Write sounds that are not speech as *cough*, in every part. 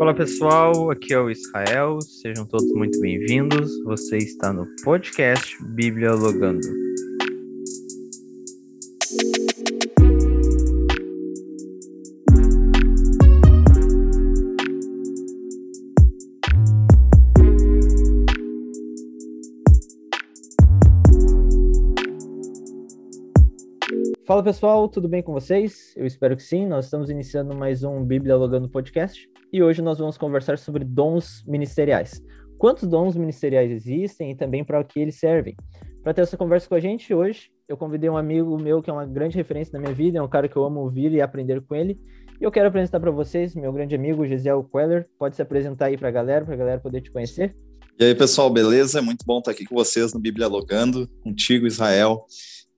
Fala pessoal, aqui é o Israel, sejam todos muito bem-vindos. Você está no podcast Bíblia Logando. Fala pessoal, tudo bem com vocês? Eu espero que sim. Nós estamos iniciando mais um Bíblia Logando podcast e hoje nós vamos conversar sobre dons ministeriais. Quantos dons ministeriais existem e também para que eles servem? Para ter essa conversa com a gente hoje, eu convidei um amigo meu que é uma grande referência na minha vida, é um cara que eu amo ouvir e aprender com ele. E eu quero apresentar para vocês meu grande amigo Gisel Queller. Pode se apresentar aí para a galera, para a galera poder te conhecer. E aí, pessoal, beleza? É muito bom estar aqui com vocês no Bíblia Logando, contigo, Israel.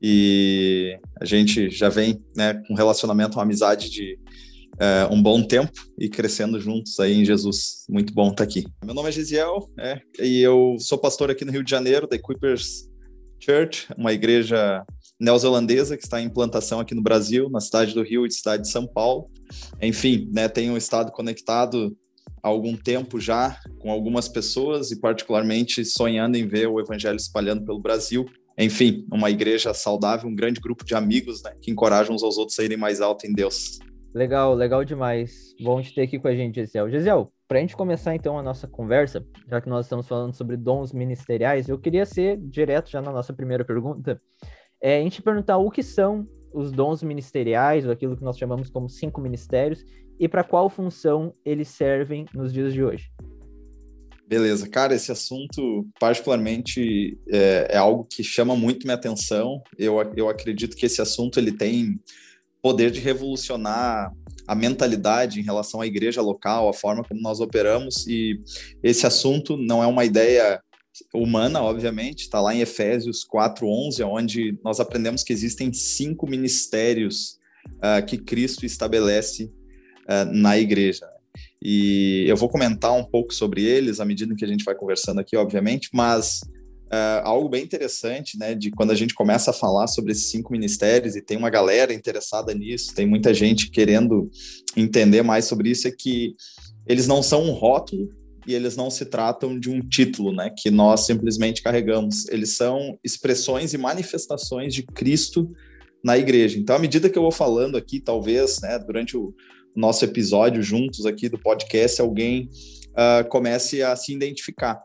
E a gente já vem né, com relacionamento, uma amizade de é, um bom tempo e crescendo juntos aí em Jesus. Muito bom estar aqui. Meu nome é Gisiel é, e eu sou pastor aqui no Rio de Janeiro, da Equippers Church, uma igreja neozelandesa que está em implantação aqui no Brasil, na cidade do Rio e cidade de São Paulo. Enfim, né, tenho estado conectado há algum tempo já com algumas pessoas e particularmente sonhando em ver o evangelho espalhando pelo Brasil enfim, uma igreja saudável, um grande grupo de amigos né, que encorajam uns aos outros a irem mais alto em Deus. Legal, legal demais. Bom te ter aqui com a gente, Gisel. Gisel, para a gente começar então a nossa conversa, já que nós estamos falando sobre dons ministeriais, eu queria ser direto já na nossa primeira pergunta, é, a gente perguntar o que são os dons ministeriais, ou aquilo que nós chamamos como cinco ministérios, e para qual função eles servem nos dias de hoje. Beleza, cara, esse assunto particularmente é, é, algo que chama muito minha atenção. Eu, eu acredito que esse assunto ele tem poder de revolucionar a mentalidade em relação à igreja local, a forma como nós operamos. E esse assunto não é uma ideia humana, obviamente, está lá em Efésios 4:11, onde nós aprendemos que existem cinco ministérios uh, que Cristo estabelece uh, na igreja. E eu vou comentar um pouco sobre eles à medida que a gente vai conversando aqui, obviamente, mas uh, algo bem interessante, né, de quando a gente começa a falar sobre esses cinco ministérios e tem uma galera interessada nisso, tem muita gente querendo entender mais sobre isso, é que eles não são um rótulo e eles não se tratam de um título, né, que nós simplesmente carregamos. Eles são expressões e manifestações de Cristo na igreja. Então, à medida que eu vou falando aqui, talvez, né, durante o, nosso episódio juntos aqui do podcast, alguém uh, comece a se identificar.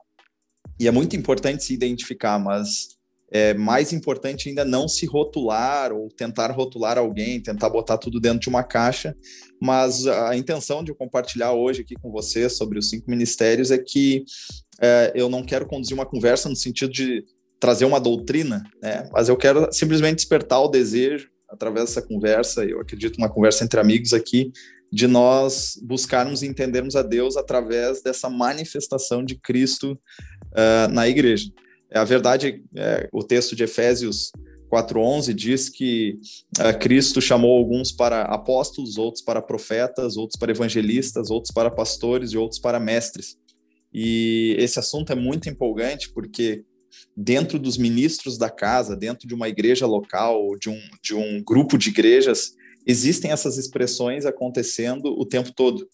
E é muito importante se identificar, mas é mais importante ainda não se rotular ou tentar rotular alguém, tentar botar tudo dentro de uma caixa. Mas a intenção de eu compartilhar hoje aqui com você sobre os cinco ministérios é que é, eu não quero conduzir uma conversa no sentido de trazer uma doutrina, né? mas eu quero simplesmente despertar o desejo através dessa conversa, eu acredito uma conversa entre amigos aqui, de nós buscarmos e entendermos a Deus através dessa manifestação de Cristo uh, na igreja. A verdade, é, o texto de Efésios 4:11 diz que uh, Cristo chamou alguns para apóstolos, outros para profetas, outros para evangelistas, outros para pastores e outros para mestres. E esse assunto é muito empolgante porque dentro dos ministros da casa, dentro de uma igreja local, de um, de um grupo de igrejas, existem essas expressões acontecendo o tempo todo,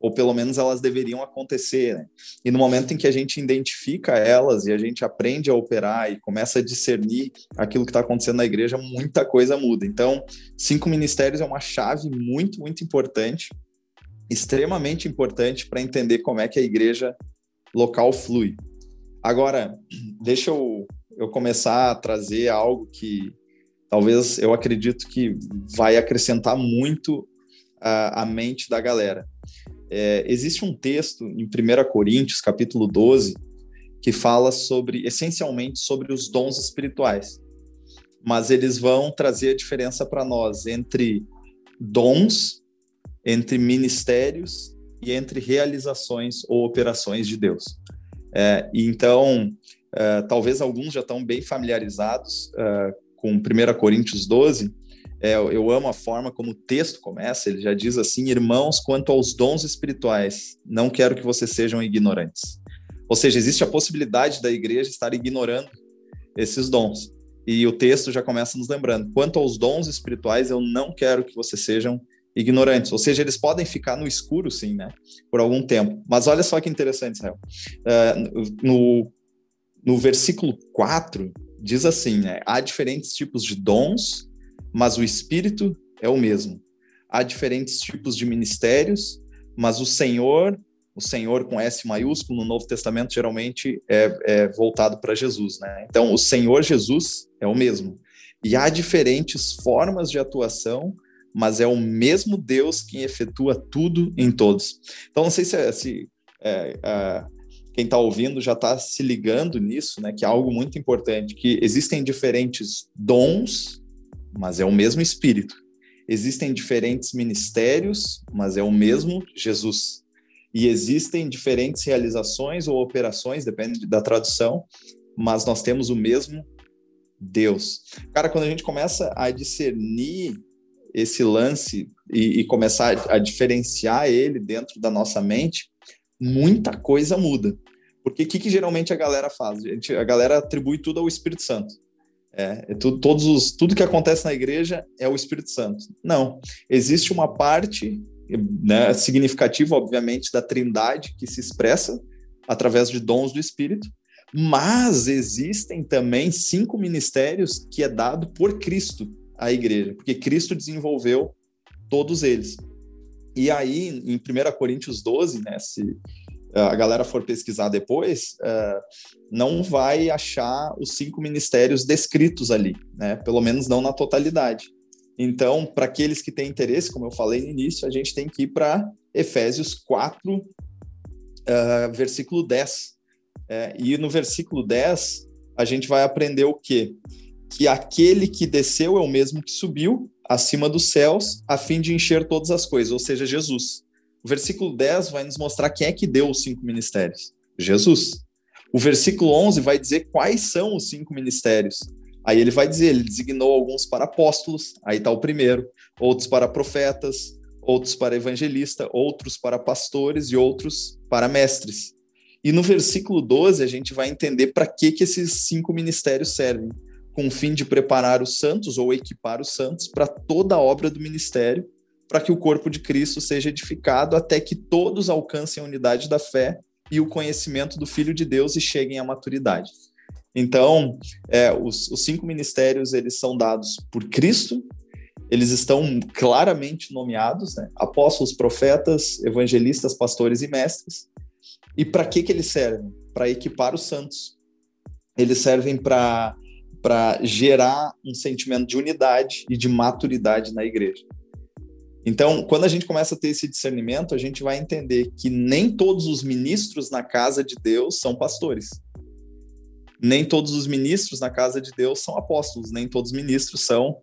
ou pelo menos elas deveriam acontecer. Né? E no momento em que a gente identifica elas e a gente aprende a operar e começa a discernir aquilo que está acontecendo na igreja, muita coisa muda. Então, cinco ministérios é uma chave muito, muito importante, extremamente importante para entender como é que a igreja local flui. Agora, deixa eu, eu começar a trazer algo que talvez eu acredito que vai acrescentar muito a, a mente da galera. É, existe um texto em 1 Coríntios, capítulo 12, que fala sobre, essencialmente, sobre os dons espirituais. Mas eles vão trazer a diferença para nós entre dons, entre ministérios e entre realizações ou operações de Deus. É, então, é, talvez alguns já estão bem familiarizados é, com 1 Coríntios 12, é, eu amo a forma como o texto começa, ele já diz assim: Irmãos, quanto aos dons espirituais, não quero que vocês sejam ignorantes. Ou seja, existe a possibilidade da igreja estar ignorando esses dons. E o texto já começa nos lembrando: quanto aos dons espirituais, eu não quero que vocês sejam ignorantes, ou seja, eles podem ficar no escuro, sim, né, por algum tempo. Mas olha só que interessante, Israel. Uh, no, no versículo 4, diz assim, né, há diferentes tipos de dons, mas o Espírito é o mesmo. Há diferentes tipos de ministérios, mas o Senhor, o Senhor com S maiúsculo no Novo Testamento geralmente é, é voltado para Jesus, né? Então, o Senhor Jesus é o mesmo. E há diferentes formas de atuação, mas é o mesmo Deus quem efetua tudo em todos. Então, não sei se, se é, é, quem está ouvindo já está se ligando nisso, né? Que é algo muito importante, que existem diferentes dons, mas é o mesmo Espírito. Existem diferentes ministérios, mas é o mesmo Jesus. E existem diferentes realizações ou operações, depende da tradução, mas nós temos o mesmo Deus. Cara, quando a gente começa a discernir esse lance e, e começar a diferenciar ele dentro da nossa mente, muita coisa muda. Porque o que, que, geralmente a galera faz? A, gente, a galera atribui tudo ao Espírito Santo. É, é tudo, todos os, tudo que acontece na igreja é o Espírito Santo. Não. Existe uma parte né, significativa, obviamente, da trindade que se expressa através de dons do Espírito, mas existem também cinco ministérios que é dado por Cristo à igreja, porque Cristo desenvolveu todos eles. E aí, em 1 Coríntios 12, né, se a galera for pesquisar depois, uh, não vai achar os cinco ministérios descritos ali, né? Pelo menos não na totalidade. Então, para aqueles que têm interesse, como eu falei no início, a gente tem que ir para Efésios 4, uh, versículo 10. É, e no versículo 10, a gente vai aprender o quê? Que aquele que desceu é o mesmo que subiu acima dos céus, a fim de encher todas as coisas, ou seja, Jesus. O versículo 10 vai nos mostrar quem é que deu os cinco ministérios: Jesus. O versículo 11 vai dizer quais são os cinco ministérios. Aí ele vai dizer, ele designou alguns para apóstolos, aí está o primeiro, outros para profetas, outros para evangelista, outros para pastores e outros para mestres. E no versículo 12 a gente vai entender para que, que esses cinco ministérios servem, com o fim de preparar os santos ou equipar os santos para toda a obra do ministério para que o corpo de Cristo seja edificado até que todos alcancem a unidade da fé e o conhecimento do Filho de Deus e cheguem à maturidade. Então, é, os, os cinco ministérios eles são dados por Cristo, eles estão claramente nomeados, né? apóstolos, profetas, evangelistas, pastores e mestres. E para que, que eles servem? Para equipar os santos. Eles servem para gerar um sentimento de unidade e de maturidade na igreja. Então, quando a gente começa a ter esse discernimento, a gente vai entender que nem todos os ministros na casa de Deus são pastores. Nem todos os ministros na casa de Deus são apóstolos, nem todos os ministros são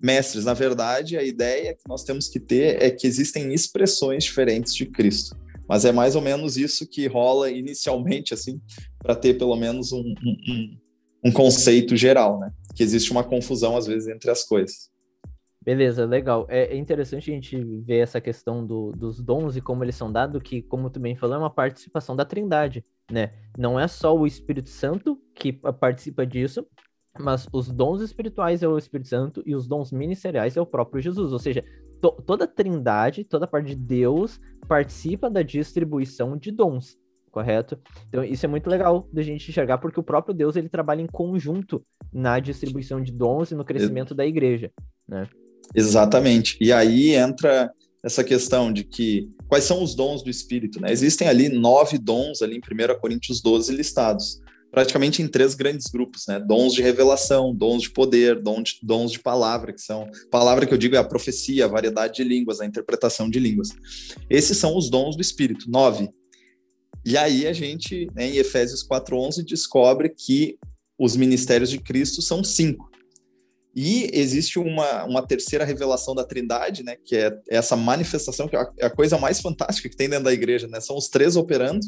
mestres. Na verdade, a ideia que nós temos que ter é que existem expressões diferentes de Cristo. Mas é mais ou menos isso que rola inicialmente, assim, para ter pelo menos um, um, um conceito geral, né? Que existe uma confusão, às vezes, entre as coisas. Beleza, legal. É, é interessante a gente ver essa questão do, dos dons e como eles são dados, que, como tu bem falou, é uma participação da Trindade, né? Não é só o Espírito Santo que participa disso, mas os dons espirituais é o Espírito Santo e os dons ministeriais é o próprio Jesus. Ou seja, to, toda a Trindade, toda a parte de Deus participa da distribuição de dons, correto? Então isso é muito legal da gente enxergar, porque o próprio Deus ele trabalha em conjunto na distribuição de dons e no crescimento da igreja, né? Exatamente. E aí entra essa questão de que quais são os dons do Espírito, né? Existem ali nove dons ali em 1 Coríntios 12 listados, praticamente em três grandes grupos, né? Dons de revelação, dons de poder, dons de, dons de palavra, que são palavra que eu digo é a profecia, a variedade de línguas, a interpretação de línguas. Esses são os dons do Espírito, nove. E aí a gente, né, em Efésios 4:11 descobre que os ministérios de Cristo são cinco. E existe uma, uma terceira revelação da Trindade, né, que é essa manifestação, que é a, é a coisa mais fantástica que tem dentro da igreja, né? São os três operando,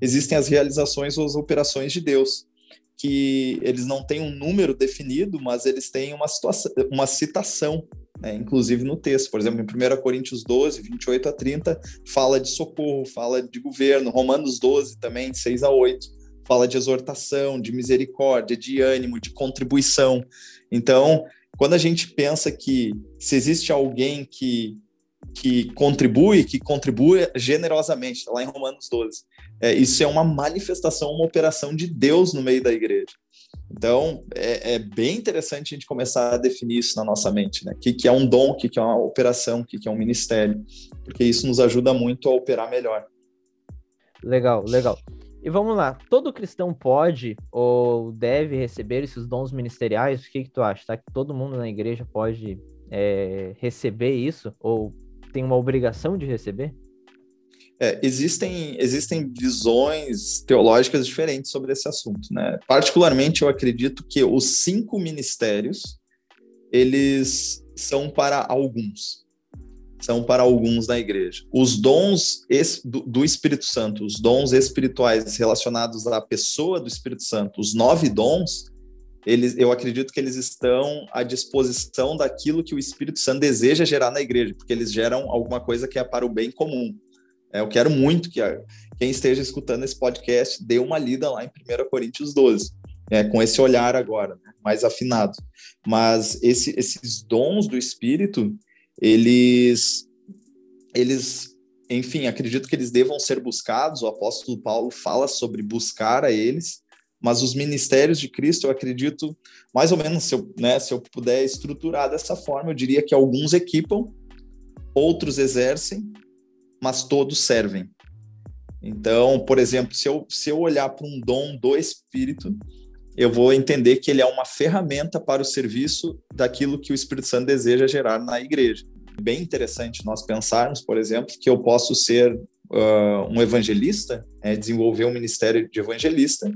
existem as realizações ou as operações de Deus, que eles não têm um número definido, mas eles têm uma, situação, uma citação, né, inclusive no texto. Por exemplo, em 1 Coríntios 12, 28 a 30, fala de socorro, fala de governo. Romanos 12 também, 6 a 8 fala de exortação, de misericórdia, de ânimo, de contribuição. Então, quando a gente pensa que se existe alguém que que contribui, que contribui generosamente, tá lá em Romanos 12. É, isso é uma manifestação, uma operação de Deus no meio da igreja. Então, é, é, bem interessante a gente começar a definir isso na nossa mente, né? O que, que é um dom, o que, que é uma operação, o que, que é um ministério, porque isso nos ajuda muito a operar melhor. Legal, legal. E vamos lá, todo cristão pode ou deve receber esses dons ministeriais? O que, que tu acha? Tá? Que todo mundo na igreja pode é, receber isso? Ou tem uma obrigação de receber? É, existem, existem visões teológicas diferentes sobre esse assunto, né? Particularmente, eu acredito que os cinco ministérios, eles são para alguns. São para alguns na igreja. Os dons do, Espírito Santo, os dons espirituais relacionados à pessoa do Espírito Santo, os nove dons, eles, eu acredito que eles estão à disposição daquilo que o Espírito Santo deseja gerar na igreja, porque eles geram alguma coisa que é para o bem comum. É, eu quero muito que quem esteja escutando esse podcast dê uma lida lá em 1 Coríntios 12, é, com esse olhar agora, né, mais afinado. Mas esse, esses dons do Espírito, eles, eles, enfim, acredito que eles devam ser buscados. O apóstolo Paulo fala sobre buscar a eles, mas os ministérios de Cristo, eu acredito, mais ou menos, se eu, né, se eu puder estruturar dessa forma, eu diria que alguns equipam, outros exercem, mas todos servem. Então, por exemplo, se eu, se eu olhar para um dom do Espírito, eu vou entender que ele é uma ferramenta para o serviço daquilo que o Espírito Santo deseja gerar na igreja. Bem interessante nós pensarmos, por exemplo, que eu posso ser uh, um evangelista, é, desenvolver um ministério de evangelista,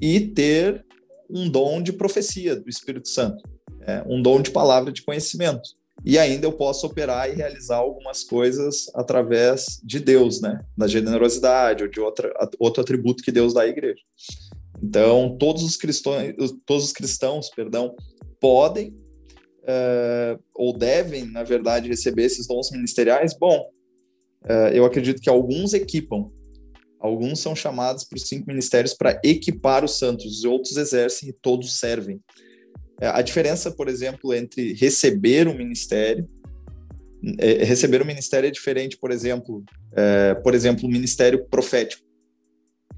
e ter um dom de profecia do Espírito Santo, é, um dom de palavra de conhecimento. E ainda eu posso operar e realizar algumas coisas através de Deus, né? Da generosidade ou de outra, outro atributo que Deus dá à igreja. Então, todos os cristãos, todos os cristãos perdão, podem uh, ou devem, na verdade, receber esses dons ministeriais. Bom, uh, eu acredito que alguns equipam, Alguns são chamados para os cinco ministérios para equipar os santos, os outros exercem e todos servem. É, a diferença, por exemplo, entre receber um ministério, é, receber um ministério é diferente, por exemplo, é, por exemplo, o ministério profético.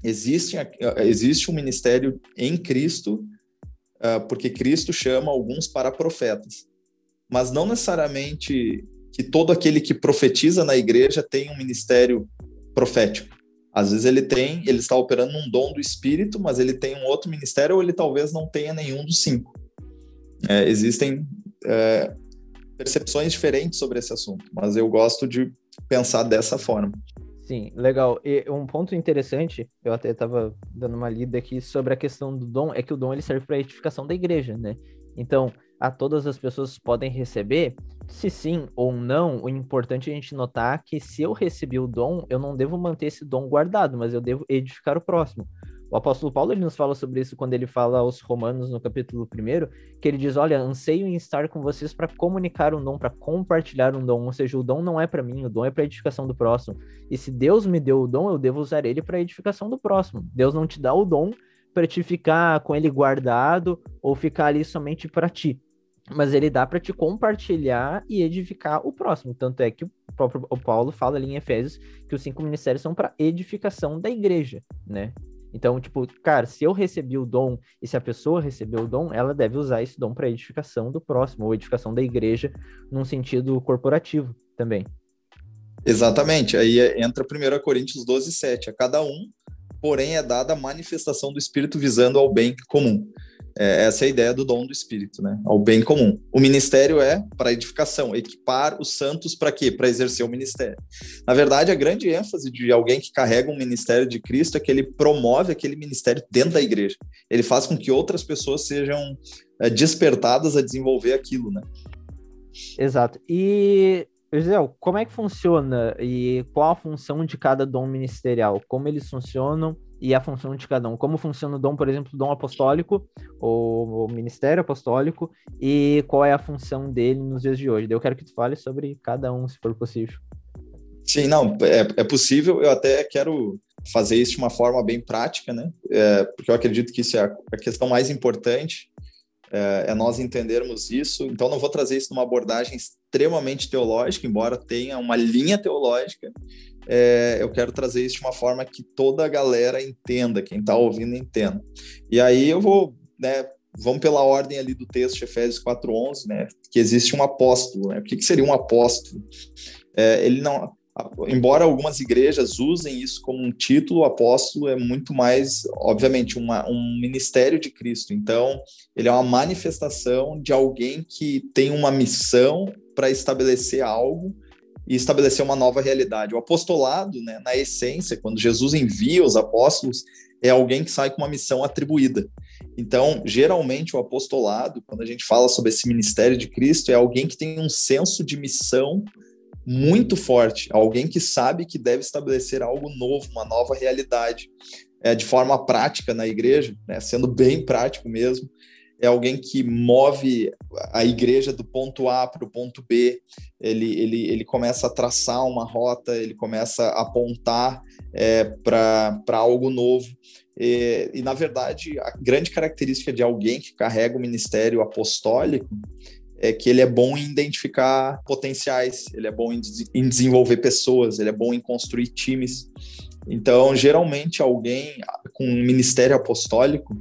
Existe, existe um ministério em Cristo, porque Cristo chama alguns para profetas, mas não necessariamente que todo aquele que profetiza na igreja tem um ministério profético. Às vezes ele tem, ele está operando um dom do espírito, mas ele tem um outro ministério, ou ele talvez não tenha nenhum dos cinco. É, existem é, percepções diferentes sobre esse assunto, mas eu gosto de pensar dessa forma. Sim, legal. E um ponto interessante, eu até estava dando uma lida aqui sobre a questão do dom, é que o dom ele serve para a edificação da igreja, né? Então, a todas as pessoas podem receber? Se sim ou não, o importante é a gente notar que se eu recebi o dom, eu não devo manter esse dom guardado, mas eu devo edificar o próximo. O apóstolo Paulo ele nos fala sobre isso quando ele fala aos Romanos no capítulo 1, que ele diz: Olha, anseio em estar com vocês para comunicar um dom, para compartilhar um dom. Ou seja, o dom não é para mim, o dom é para edificação do próximo. E se Deus me deu o dom, eu devo usar ele para edificação do próximo. Deus não te dá o dom para te ficar com ele guardado ou ficar ali somente para ti mas ele dá para te compartilhar e edificar o próximo. Tanto é que o próprio o Paulo fala ali em Efésios que os cinco ministérios são para edificação da igreja, né? Então, tipo, cara, se eu recebi o dom e se a pessoa recebeu o dom, ela deve usar esse dom para edificação do próximo, ou edificação da igreja num sentido corporativo também. Exatamente. Aí entra 1 Coríntios 12, 7. A cada um, porém, é dada a manifestação do Espírito visando ao bem comum. É, essa é a ideia do dom do Espírito, né? Ao bem comum. O ministério é para edificação, equipar os santos para quê? Para exercer o ministério. Na verdade, a grande ênfase de alguém que carrega um ministério de Cristo é que ele promove aquele ministério dentro da igreja. Ele faz com que outras pessoas sejam é, despertadas a desenvolver aquilo, né? Exato. E Gisel, como é que funciona e qual a função de cada dom ministerial? Como eles funcionam? e a função de cada um. Como funciona o dom, por exemplo, o dom apostólico, ou o ministério apostólico, e qual é a função dele nos dias de hoje. Eu quero que tu fale sobre cada um, se for possível. Sim, não, é, é possível. Eu até quero fazer isso de uma forma bem prática, né? É, porque eu acredito que isso é a questão mais importante é, é, nós entendermos isso. Então, não vou trazer isso numa abordagem extremamente teológica, embora tenha uma linha teológica. É, eu quero trazer isso de uma forma que toda a galera entenda, quem está ouvindo entenda. E aí eu vou, né, vamos pela ordem ali do texto de Efésios 4:11, né, que existe um apóstolo. Né? O que, que seria um apóstolo? É, ele não, embora algumas igrejas usem isso como um título, o apóstolo é muito mais, obviamente, uma, um ministério de Cristo. Então, ele é uma manifestação de alguém que tem uma missão para estabelecer algo e estabelecer uma nova realidade. O apostolado, né, na essência, quando Jesus envia os apóstolos, é alguém que sai com uma missão atribuída. Então, geralmente, o apostolado, quando a gente fala sobre esse ministério de Cristo, é alguém que tem um senso de missão muito forte, alguém que sabe que deve estabelecer algo novo, uma nova realidade, é, de forma prática na igreja, né, sendo bem prático mesmo. É alguém que move a igreja do ponto A para o ponto B, ele, ele, ele começa a traçar uma rota, ele começa a apontar é, para algo novo. E, e, na verdade, a grande característica de alguém que carrega o ministério apostólico é que ele é bom em identificar potenciais, ele é bom em, em desenvolver pessoas, ele é bom em construir times. Então, geralmente, alguém com um ministério apostólico,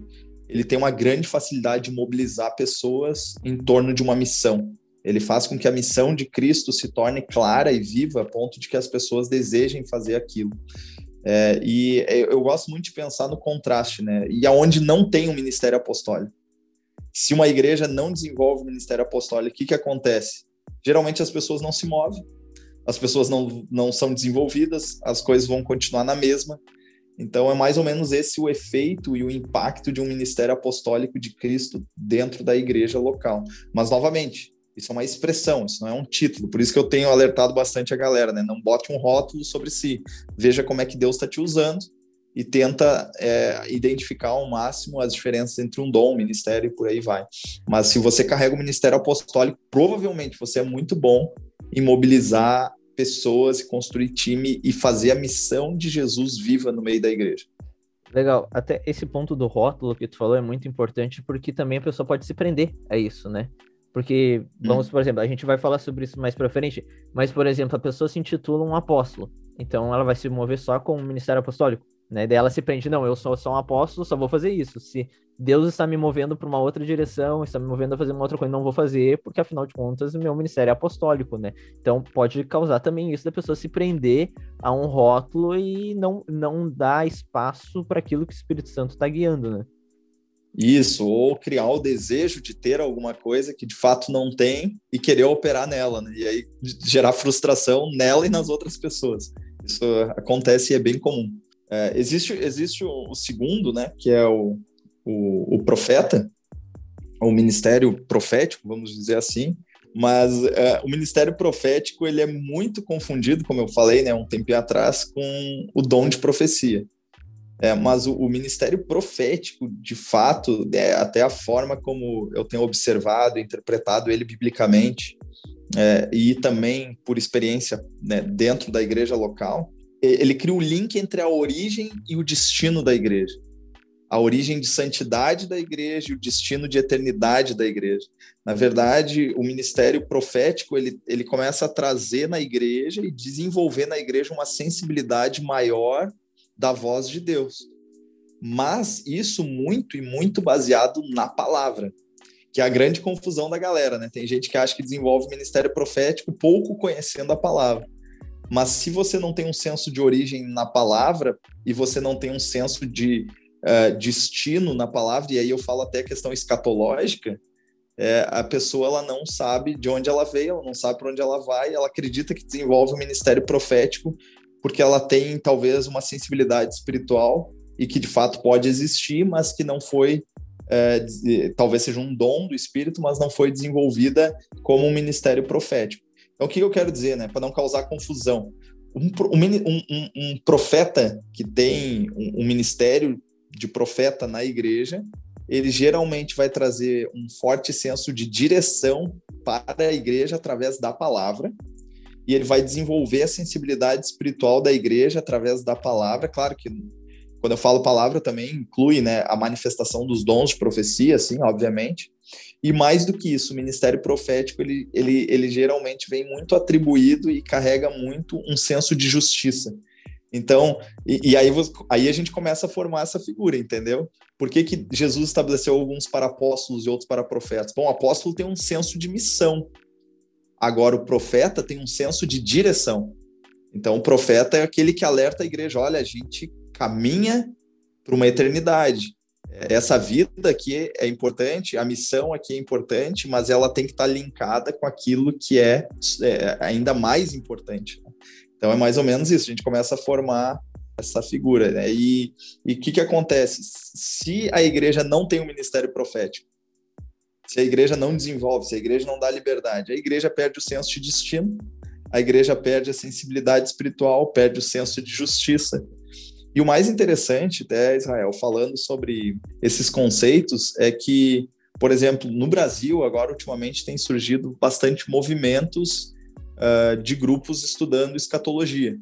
ele tem uma grande facilidade de mobilizar pessoas em torno de uma missão. Ele faz com que a missão de Cristo se torne clara e viva a ponto de que as pessoas desejem fazer aquilo. É, e eu gosto muito de pensar no contraste, né? E aonde não tem um ministério apostólico. Se uma igreja não desenvolve o ministério apostólico, o que, que acontece? Geralmente as pessoas não se movem, as pessoas não, não são desenvolvidas, as coisas vão continuar na mesma. Então é mais ou menos esse o efeito e o impacto de um ministério apostólico de Cristo dentro da igreja local. Mas novamente, isso é uma expressão, isso não é um título. Por isso que eu tenho alertado bastante a galera, né? Não bote um rótulo sobre si. Veja como é que Deus está te usando e tenta é, identificar ao máximo as diferenças entre um dom, um ministério e por aí vai. Mas se você carrega o ministério apostólico, provavelmente você é muito bom em mobilizar pessoas, construir time e fazer a missão de Jesus viva no meio da igreja. Legal, até esse ponto do rótulo que tu falou é muito importante porque também a pessoa pode se prender a isso, né? Porque, vamos, hum. por exemplo, a gente vai falar sobre isso mais pra frente, mas, por exemplo, a pessoa se intitula um apóstolo, então ela vai se mover só com o ministério apostólico. Né? Daí ela se prende, não, eu sou só um apóstolo, só vou fazer isso. Se Deus está me movendo para uma outra direção, está me movendo a fazer uma outra coisa, não vou fazer, porque afinal de contas, meu ministério é apostólico, né? Então pode causar também isso da pessoa se prender a um rótulo e não, não dar espaço para aquilo que o Espírito Santo está guiando, né? Isso, ou criar o desejo de ter alguma coisa que de fato não tem e querer operar nela, né? E aí gerar frustração nela e nas outras pessoas. Isso acontece e é bem comum. É, existe, existe o, segundo, né, que é o, o, o, profeta, o ministério profético, vamos dizer assim, mas é, o ministério profético ele é muito confundido, como eu falei, né, um tempo atrás, com o dom de profecia. É, mas o, o, ministério profético, de fato, é, até a forma como eu tenho observado, interpretado ele biblicamente, é, e também por experiência né, dentro da igreja local, ele cria o link entre a origem e o destino da igreja. A origem de santidade da igreja e o destino de eternidade da igreja. Na verdade, o ministério profético ele, ele começa a trazer na igreja e desenvolver na igreja uma sensibilidade maior da voz de Deus. Mas isso muito e muito baseado na palavra, que é a grande confusão da galera, né? Tem gente que acha que desenvolve ministério profético pouco conhecendo a palavra. Mas se você não tem um senso de origem na palavra e você não tem um senso de uh, destino na palavra, e aí eu falo até a questão escatológica, é, a pessoa ela não sabe de onde ela veio, ela não sabe para onde ela vai, ela acredita que desenvolve um ministério profético porque ela tem talvez uma sensibilidade espiritual e que de fato pode existir, mas que não foi é, talvez seja um dom do Espírito, mas não foi desenvolvida como um ministério profético. Então, o que eu quero dizer, né? Para não causar confusão. Um, um, um, um profeta que tem um, ministério de profeta na igreja, ele geralmente vai trazer um forte senso de direção para a igreja através da palavra, e ele vai desenvolver a sensibilidade espiritual da igreja através da palavra. Claro que quando eu falo palavra, também inclui né, a manifestação dos dons de profecia, assim, obviamente. E mais do que isso, o ministério profético, ele, ele, ele geralmente vem muito atribuído e carrega muito um senso de justiça. Então, e, e aí, aí a gente começa a formar essa figura, entendeu? Por que, que Jesus estabeleceu alguns para apóstolos e outros para profetas? Bom, o apóstolo tem um senso de missão. Agora, o profeta tem um senso de direção. Então, o profeta é aquele que alerta a igreja: olha, a gente caminha para uma eternidade. Essa vida aqui é importante, a missão aqui é importante, mas ela tem que estar linkada com aquilo que é, é ainda mais importante. Né? Então é mais ou menos isso, a gente começa a formar essa figura. Né? E o que, que acontece? Se a igreja não tem um ministério profético, se a igreja não desenvolve, se a igreja não dá liberdade, a igreja perde o senso de destino, a igreja perde a sensibilidade espiritual, perde o senso de justiça. E o mais interessante, até Israel, falando sobre esses conceitos, é que, por exemplo, no Brasil, agora ultimamente tem surgido bastante movimentos uh, de grupos estudando escatologia.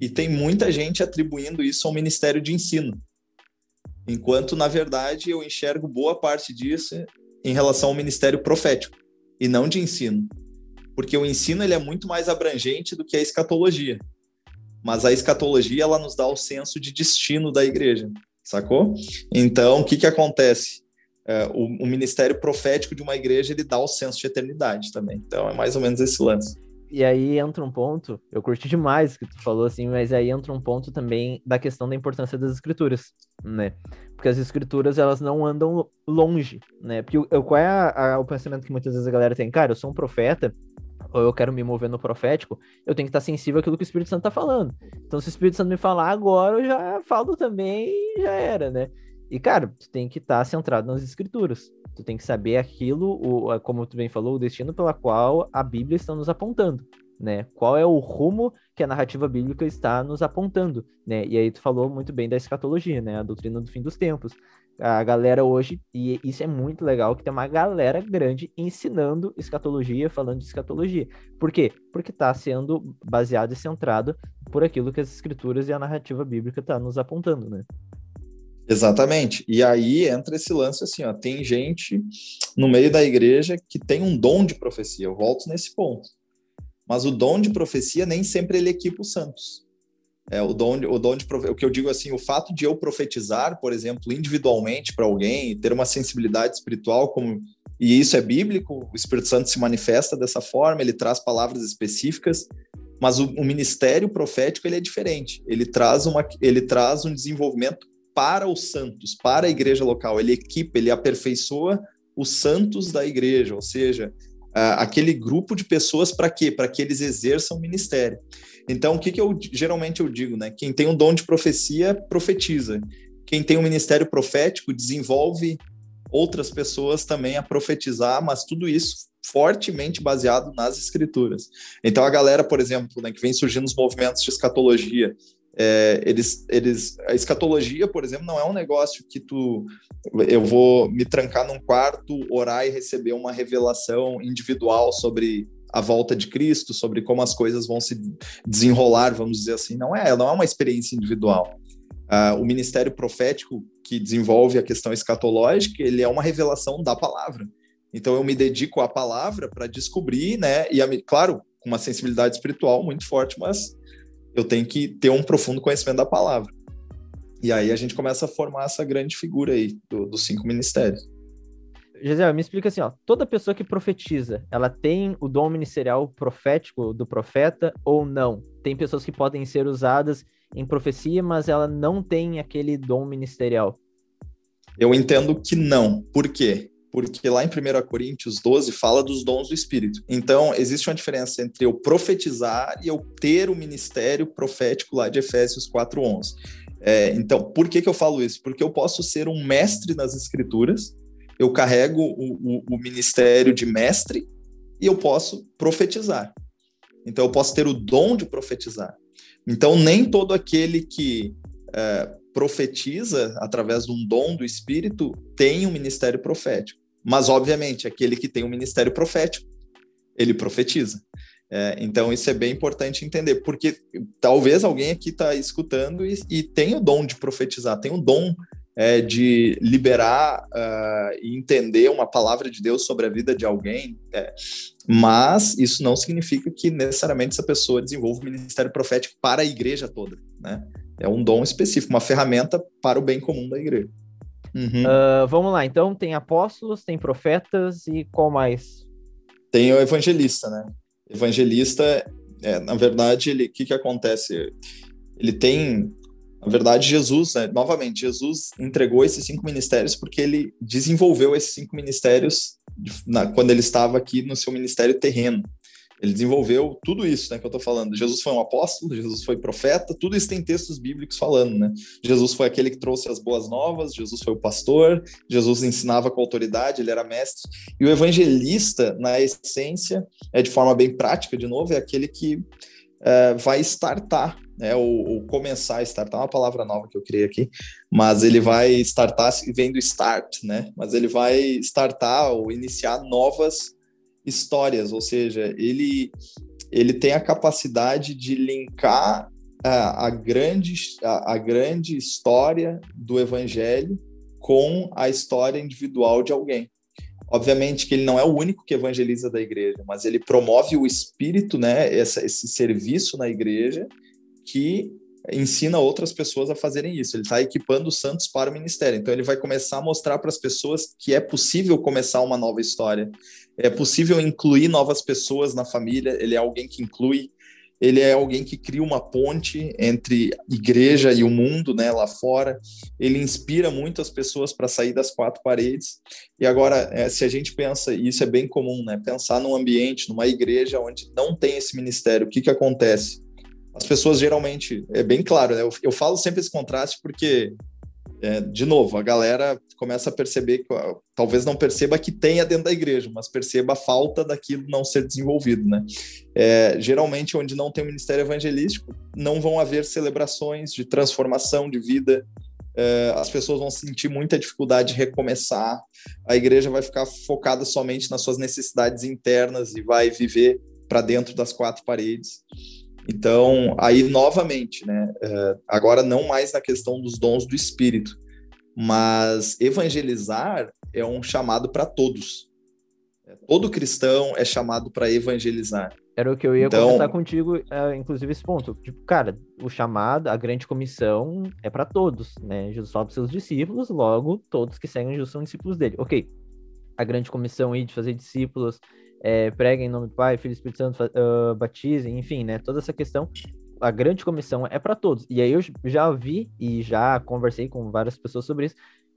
E tem muita gente atribuindo isso ao Ministério de Ensino. Enquanto, na verdade, eu enxergo boa parte disso em relação ao Ministério Profético e não de ensino. Porque o ensino ele é muito mais abrangente do que a escatologia. Mas a escatologia ela nos dá o senso de destino da igreja, sacou? Então, o que que acontece? É, o, o, ministério profético de uma igreja ele dá o senso de eternidade também. Então, é mais ou menos esse lance. E aí entra um ponto, eu curti demais que tu falou assim, mas aí entra um ponto também da questão da importância das escrituras, né? Porque as escrituras elas não andam longe, né? Porque eu, qual é a, a, o pensamento que muitas vezes a galera tem? Cara, eu sou um profeta, ou eu quero me mover no profético, eu tenho que estar sensível àquilo que o Espírito Santo está falando. Então, se o Espírito Santo me falar agora, eu já falo também e já era, né? E, cara, tu tem que estar centrado nas escrituras. Tu tem que saber aquilo, como tu bem falou, o destino pela qual a Bíblia está nos apontando, né? Qual é o rumo que a narrativa bíblica está nos apontando, né? E aí tu falou muito bem da escatologia, né? A doutrina do fim dos tempos a galera hoje, e isso é muito legal, que tem uma galera grande ensinando escatologia, falando de escatologia. Por quê? Porque está sendo baseado e centrado por aquilo que as escrituras e a narrativa bíblica está nos apontando, né? Exatamente. E aí entra esse lance assim, ó, tem gente no meio da igreja que tem um dom de profecia. Eu volto nesse ponto. Mas o dom de profecia nem sempre ele equipa os santos. É, o, dom, o dom de o que eu digo assim, o fato de eu profetizar, por exemplo, individualmente para alguém, ter uma sensibilidade espiritual, como e isso é bíblico, o Espírito Santo se manifesta dessa forma, ele traz palavras específicas, mas o, o ministério profético ele é diferente. Ele traz uma, ele traz um desenvolvimento para os santos, para a igreja local. Ele equipa, ele aperfeiçoa os santos da igreja, ou seja, aquele grupo de pessoas para quê? Para que eles exerçam o ministério. Então, o que, que eu geralmente eu digo, né? Quem tem um dom de profecia, profetiza. Quem tem um ministério profético, desenvolve outras pessoas também a profetizar, mas tudo isso fortemente baseado nas escrituras. Então, a galera, por exemplo, né, que vem surgindo os movimentos de escatologia, é, eles, eles, a escatologia, por exemplo, não é um negócio que tu, eu vou me trancar num quarto, orar e receber uma revelação individual sobre a volta de Cristo, sobre como as coisas vão se desenrolar, vamos dizer assim. Não é, não é uma experiência individual. Uh, o ministério profético que desenvolve a questão escatológica, ele é uma revelação da palavra. Então eu me dedico à palavra para descobrir, né? E a, claro, com uma sensibilidade espiritual muito forte, mas eu tenho que ter um profundo conhecimento da palavra. E aí a gente começa a formar essa grande figura aí do, dos cinco ministérios. Gisele, me explica assim, ó, toda pessoa que profetiza, ela tem o dom ministerial profético do profeta ou não? Tem pessoas que podem ser usadas em profecia, mas ela não tem aquele dom ministerial. Eu entendo que não. Por quê? Porque lá em 1 Coríntios 12 fala dos dons do Espírito. Então, existe uma diferença entre eu profetizar e eu ter o ministério profético lá de Efésios 4.11. É, então, por que, que eu falo isso? Porque eu posso ser um mestre nas escrituras, eu carrego o, o, o ministério de mestre e eu posso profetizar. Então, eu posso ter o dom de profetizar. Então, nem todo aquele que é, profetiza através de um dom do Espírito tem um ministério profético. Mas, obviamente, aquele que tem um ministério profético, ele profetiza. É, então, isso é bem importante entender, porque talvez alguém aqui está escutando e, e tem o dom de profetizar, tem o dom é, de liberar uh, e entender uma palavra de Deus sobre a vida de alguém, é, mas isso não significa que necessariamente essa pessoa desenvolva o ministério profético para a igreja toda, né? É um dom específico, uma ferramenta para o bem comum da igreja. Uhum. Uh, vamos lá, então tem apóstolos, tem profetas e qual mais? Tem o evangelista, né? evangelista, é, na verdade, ele, o que, que acontece? Ele tem, na verdade, Jesus, né, novamente, Jesus entregou esses cinco ministérios porque ele desenvolveu esses cinco ministérios na, quando ele estava aqui no seu ministério terreno. Ele desenvolveu tudo isso né, que eu estou falando. Jesus foi um apóstolo, Jesus foi profeta, tudo isso tem textos bíblicos falando, né? Jesus foi aquele que trouxe as boas novas, Jesus foi o pastor, Jesus ensinava com autoridade, ele era mestre. E o evangelista, na essência, é de forma bem prática, de novo, é aquele que é, vai startar, né, ou, começar a startar, uma palavra nova que eu criei aqui, mas ele vai startar, vem do start, né? Mas ele vai startar ou iniciar novas histórias, ou seja, ele, ele tem a capacidade de linkar a, a, grande, a, a grande história do evangelho com a história individual de alguém. Obviamente que ele não é o único que evangeliza da igreja, mas ele promove o espírito, né, esse serviço na igreja que ensina outras pessoas a fazerem isso. Ele está equipando os santos para o ministério. Então, ele vai começar a mostrar para as pessoas que é possível começar uma nova história. É possível incluir novas pessoas na família. Ele é alguém que inclui. Ele é alguém que cria uma ponte entre igreja e o mundo, né, lá fora. Ele inspira muitas pessoas para sair das quatro paredes. E agora, é, se a gente pensa, e isso é bem comum, né, pensar num ambiente, numa igreja onde não tem esse ministério, o que que acontece? As pessoas geralmente, é bem claro, né? eu, eu falo sempre esse contraste porque, é, de novo, a galera começa a perceber, que, talvez não perceba que tenha dentro da igreja, mas perceba a falta daquilo não ser desenvolvido, né? É, geralmente, onde não tem ministério evangelístico, não vão haver celebrações de transformação de vida, é, as pessoas vão sentir muita dificuldade de recomeçar, a igreja vai ficar focada somente nas suas necessidades internas e vai viver para dentro das quatro paredes. Então, aí novamente, né? É, agora não mais na questão dos dons do Espírito, mas evangelizar é um chamado para todos. Todo cristão é chamado para evangelizar. Era o que eu ia então, comentar contigo, é, inclusive esse ponto. Tipo, cara, o chamado, a grande comissão é para todos, né? Jesus fala para seus discípulos, logo todos que seguem Jesus são discípulos dele. Ok, a grande comissão aí de fazer discípulos é, preguem em nome do Pai, Filho e Espírito Santo, uh, batizem, enfim, né? Toda essa questão, a grande comissão é para todos. E aí eu já vi e já conversei com várias pessoas sobre isso.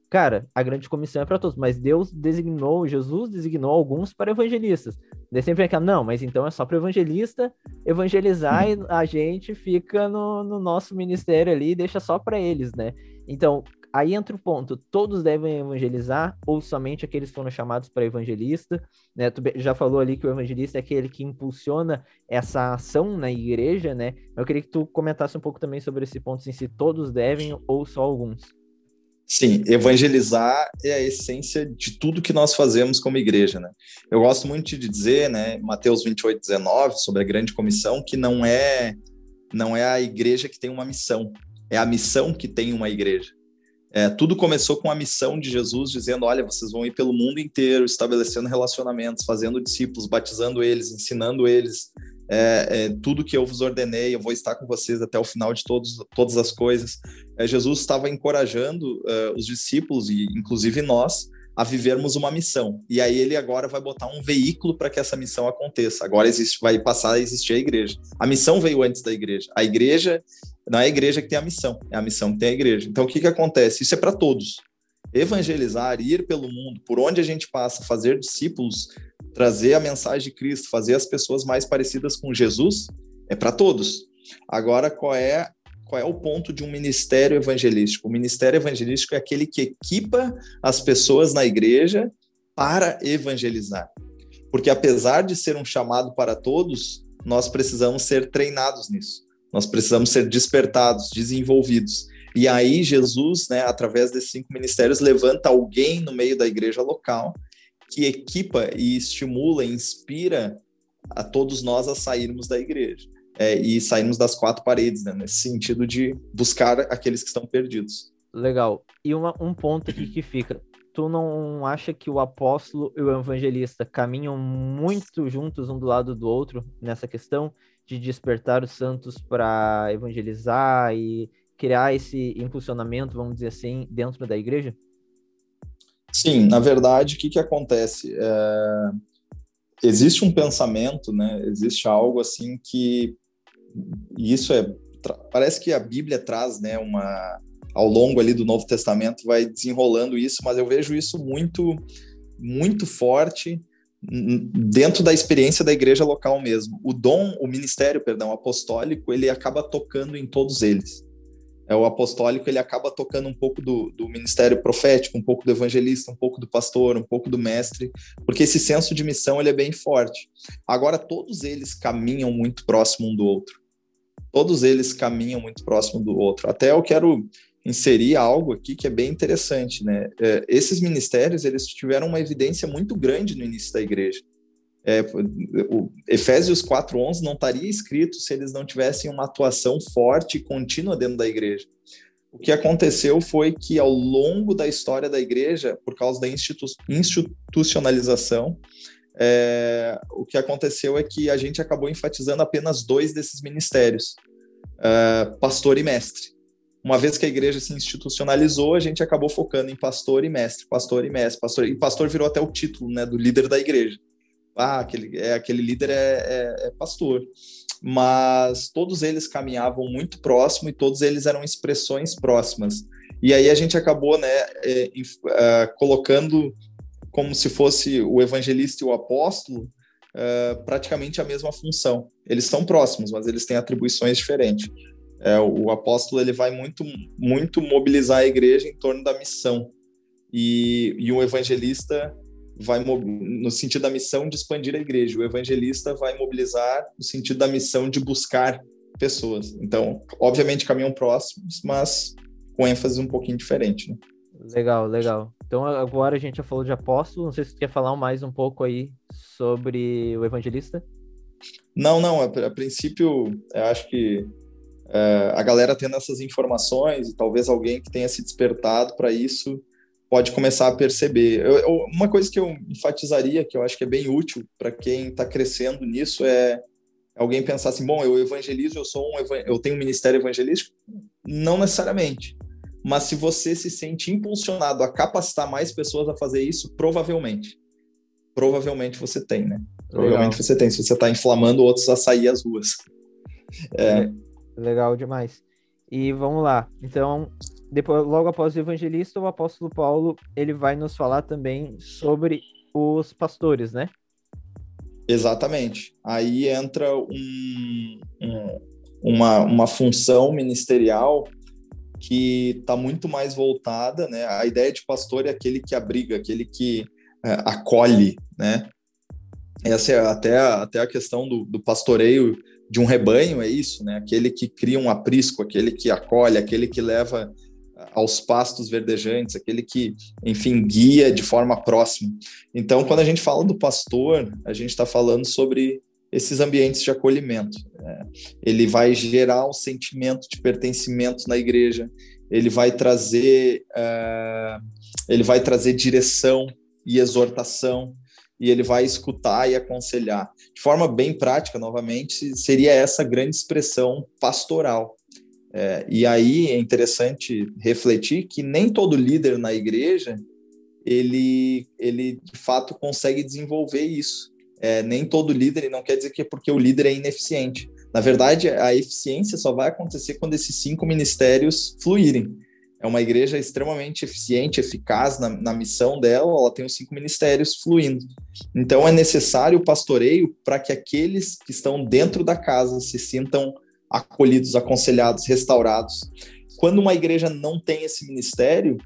Cara, a grande comissão é para todos, mas Deus designou, Jesus designou alguns para evangelistas. Daí sempre vem aquela, não, mas então é só para evangelista evangelizar e a gente fica no, no nosso ministério ali e deixa só para eles, né? Então, Aí entra o ponto: todos devem evangelizar ou somente aqueles que foram chamados para evangelista? Né? Tu já falou ali que o evangelista é aquele que impulsiona essa ação na igreja, né? Eu queria que tu comentasse um pouco também sobre esse ponto, assim, se todos devem ou só alguns. Sim, evangelizar é a essência de tudo que nós fazemos como igreja, né? Eu gosto muito de dizer, né, Mateus 28, 19, sobre a grande comissão, que não é, não é a igreja que tem uma missão, é a missão que tem uma igreja. É, tudo começou com a missão de Jesus, dizendo: olha, vocês vão ir pelo mundo inteiro, estabelecendo relacionamentos, fazendo discípulos, batizando eles, ensinando eles. É, é, tudo que eu vos ordenei, eu vou estar com vocês até o final de todos, todas as coisas. É, Jesus estava encorajando é, os discípulos, e inclusive nós, a vivermos uma missão. E aí ele agora vai botar um veículo para que essa missão aconteça. Agora existe, vai passar a existir a igreja. A missão veio antes da igreja. A igreja não é a igreja que tem a missão, é a missão que tem a igreja. Então o que que acontece? Isso é para todos. Evangelizar, ir pelo mundo, por onde a gente passa, fazer discípulos, trazer a mensagem de Cristo, fazer as pessoas mais parecidas com Jesus, é para todos. Agora, qual é qual é o ponto de um ministério evangelístico? O ministério evangelístico é aquele que equipa as pessoas na igreja para evangelizar. Porque apesar de ser um chamado para todos, nós precisamos ser treinados nisso. Nós precisamos ser despertados, desenvolvidos. E aí Jesus, né, através desses cinco ministérios, levanta alguém no meio da igreja local que equipa e estimula, inspira a todos nós a sairmos da igreja é, e sairmos das quatro paredes, né? nesse sentido de buscar aqueles que estão perdidos. Legal. E uma, um ponto aqui que fica: tu não acha que o apóstolo e o evangelista caminham muito juntos um do lado do outro nessa questão de despertar os santos para evangelizar e criar esse impulsionamento, vamos dizer assim, dentro da igreja? Sim, na verdade, o que, que acontece? É... Existe um pensamento, né? Existe algo assim que isso é parece que a Bíblia traz, né, uma ao longo ali do Novo Testamento vai desenrolando isso, mas eu vejo isso muito muito forte dentro da experiência da igreja local mesmo. O dom, o ministério, perdão, apostólico, ele acaba tocando em todos eles. É o apostólico, ele acaba tocando um pouco do, do ministério profético, um pouco do evangelista, um pouco do pastor, um pouco do mestre, porque esse senso de missão ele é bem forte. Agora todos eles caminham muito próximo um do outro. Todos eles caminham muito próximo do outro. Até eu quero inserir algo aqui que é bem interessante, né? É, esses ministérios eles tiveram uma evidência muito grande no início da igreja. É, o Efésios 4:11 não estaria escrito se eles não tivessem uma atuação forte e contínua dentro da igreja. O que aconteceu foi que ao longo da história da igreja, por causa da institu institucionalização, é, o que aconteceu é que a gente acabou enfatizando apenas dois desses ministérios, é, pastor e mestre uma vez que a igreja se institucionalizou, a gente acabou focando em pastor e mestre, pastor e mestre, pastor e pastor virou até o título, né, do líder da igreja. Ah, aquele, é, aquele líder é, é, é pastor. Mas todos eles caminhavam muito próximo e todos eles eram expressões próximas. E aí a gente acabou, né, é, é, colocando como se fosse o evangelista e o apóstolo é, praticamente a mesma função. Eles são próximos, mas eles têm atribuições diferentes. É, o apóstolo ele vai muito, muito mobilizar a igreja em torno da missão. E, e o evangelista vai no sentido da missão de expandir a igreja. O evangelista vai mobilizar no sentido da missão de buscar pessoas. Então, obviamente caminham próximos, mas com ênfase um pouquinho diferente. Né? Legal, legal. Então agora a gente já falou de apóstolo. Não sei se você quer falar mais um pouco aí sobre o evangelista. Não, não. A, a princípio, eu acho que é, a galera tendo essas informações e talvez alguém que tenha se despertado para isso pode começar a perceber. Eu, eu, uma coisa que eu enfatizaria, que eu acho que é bem útil para quem está crescendo nisso, é alguém pensar assim: bom, eu evangelizo, eu sou um, eu tenho um ministério evangelístico? Não necessariamente. Mas se você se sente impulsionado a capacitar mais pessoas a fazer isso, provavelmente. Provavelmente você tem, né? Provavelmente Legal. você tem, se você está inflamando outros a sair às ruas. *laughs* É, Legal demais. E vamos lá. Então, depois, logo após o evangelista, o apóstolo Paulo, ele vai nos falar também sobre os pastores, né? Exatamente. Aí entra um, um, uma, uma função ministerial que está muito mais voltada, né? A ideia de pastor é aquele que abriga, aquele que é, acolhe, né? Essa é até, até a questão do, do pastoreio de um rebanho é isso, né? Aquele que cria um aprisco, aquele que acolhe, aquele que leva aos pastos verdejantes, aquele que, enfim, guia de forma próxima. Então, quando a gente fala do pastor, a gente está falando sobre esses ambientes de acolhimento. Né? Ele vai gerar um sentimento de pertencimento na igreja, ele vai trazer, uh, ele vai trazer direção e exortação, e ele vai escutar e aconselhar. De forma bem prática, novamente, seria essa grande expressão pastoral. É, e aí é interessante refletir que nem todo líder na igreja ele, ele de fato consegue desenvolver isso. É, nem todo líder, e não quer dizer que é porque o líder é ineficiente. Na verdade, a eficiência só vai acontecer quando esses cinco ministérios fluírem é uma igreja extremamente eficiente, eficaz na, na missão dela, ela tem os cinco ministérios fluindo. Então é necessário o pastoreio para que aqueles que estão dentro da casa se sintam acolhidos, aconselhados, restaurados. Quando uma igreja não tem esse ministério,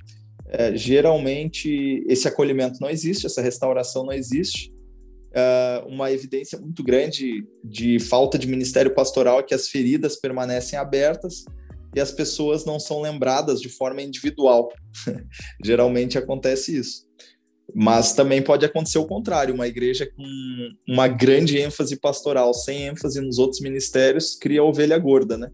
é, geralmente esse acolhimento não existe, essa restauração não existe. É, uma evidência muito grande de falta de ministério pastoral é que as feridas permanecem abertas e as pessoas não são lembradas de forma individual. *laughs* Geralmente acontece isso. Mas também pode acontecer o contrário, uma igreja com uma grande ênfase pastoral, sem ênfase nos outros ministérios, cria ovelha gorda, né?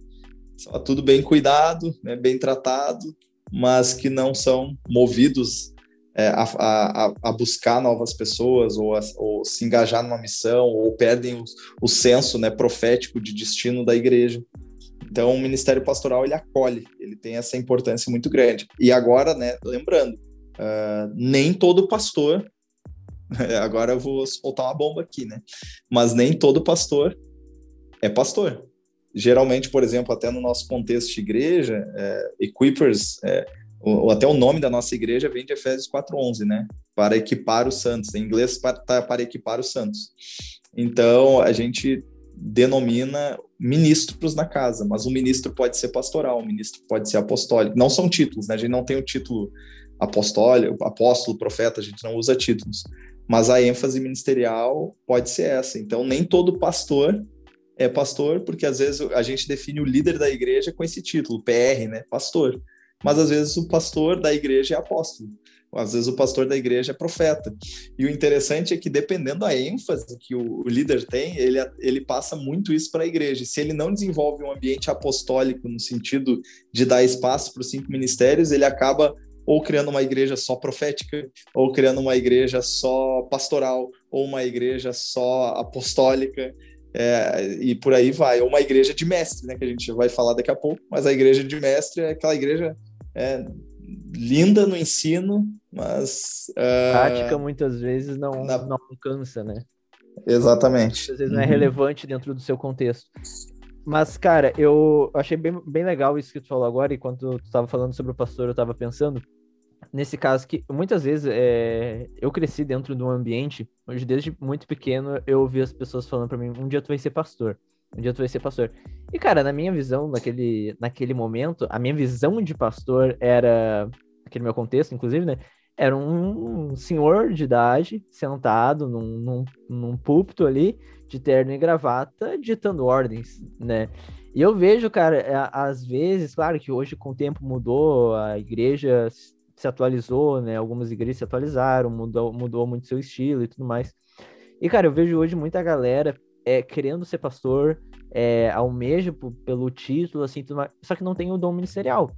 Só tudo bem cuidado, né, bem tratado, mas que não são movidos é, a, a, a, buscar novas pessoas ou, a, ou, se engajar numa missão ou perdem o, o senso né, profético de destino da igreja. Então, o ministério pastoral ele acolhe, ele tem essa importância muito grande. E agora, né, lembrando, uh, nem todo pastor, *laughs* agora eu vou soltar uma bomba aqui, né? Mas nem todo pastor é pastor. Geralmente, por exemplo, até no nosso contexto de igreja, é, equippers, é, ou, até o nome da nossa igreja vem de Efésios 4:11, né? Para equipar os santos. Em inglês, tá, para equipar os santos. Então, a gente denomina ministros na casa, mas o ministro pode ser pastoral, o ministro pode ser apostólico. Não são títulos, né? A gente não tem o título apostólico, apóstolo, profeta, a gente não usa títulos. Mas a ênfase ministerial pode ser essa. Então, nem todo pastor é pastor, porque às vezes a gente define o líder da igreja com esse título, PR, né? Pastor mas às vezes o pastor da igreja é apóstolo, às vezes o pastor da igreja é profeta. E o interessante é que, dependendo da ênfase que o, o líder tem, ele, ele passa muito isso para a igreja. Se ele não desenvolve um ambiente apostólico no sentido de dar espaço para os cinco ministérios, ele acaba ou criando uma igreja só profética, ou criando uma igreja só pastoral, ou uma igreja só apostólica. É, e por aí vai, ou uma igreja de mestre, né, que a gente vai falar daqui a pouco, mas a igreja de mestre é aquela igreja é, linda no ensino, mas. Uh, prática muitas vezes não, na... não alcança, né? Exatamente. Às vezes não é uhum. relevante dentro do seu contexto. Mas, cara, eu achei bem, bem legal isso que tu falou agora, e quando tu estava falando sobre o pastor, eu estava pensando nesse caso que muitas vezes é, eu cresci dentro de um ambiente onde desde muito pequeno eu ouvi as pessoas falando para mim, um dia tu vai ser pastor. Um dia tu vai ser pastor. E, cara, na minha visão, naquele, naquele momento, a minha visão de pastor era, naquele meu contexto, inclusive, né? Era um senhor de idade sentado num, num, num púlpito ali, de terno e gravata, ditando ordens, né? E eu vejo, cara, é, às vezes, claro que hoje com o tempo mudou, a igreja se atualizou, né? Algumas igrejas se atualizaram, mudou, mudou muito seu estilo e tudo mais. E, cara, eu vejo hoje muita galera é, querendo ser pastor, é, almeja pelo título, assim, tudo mais, só que não tem o dom ministerial,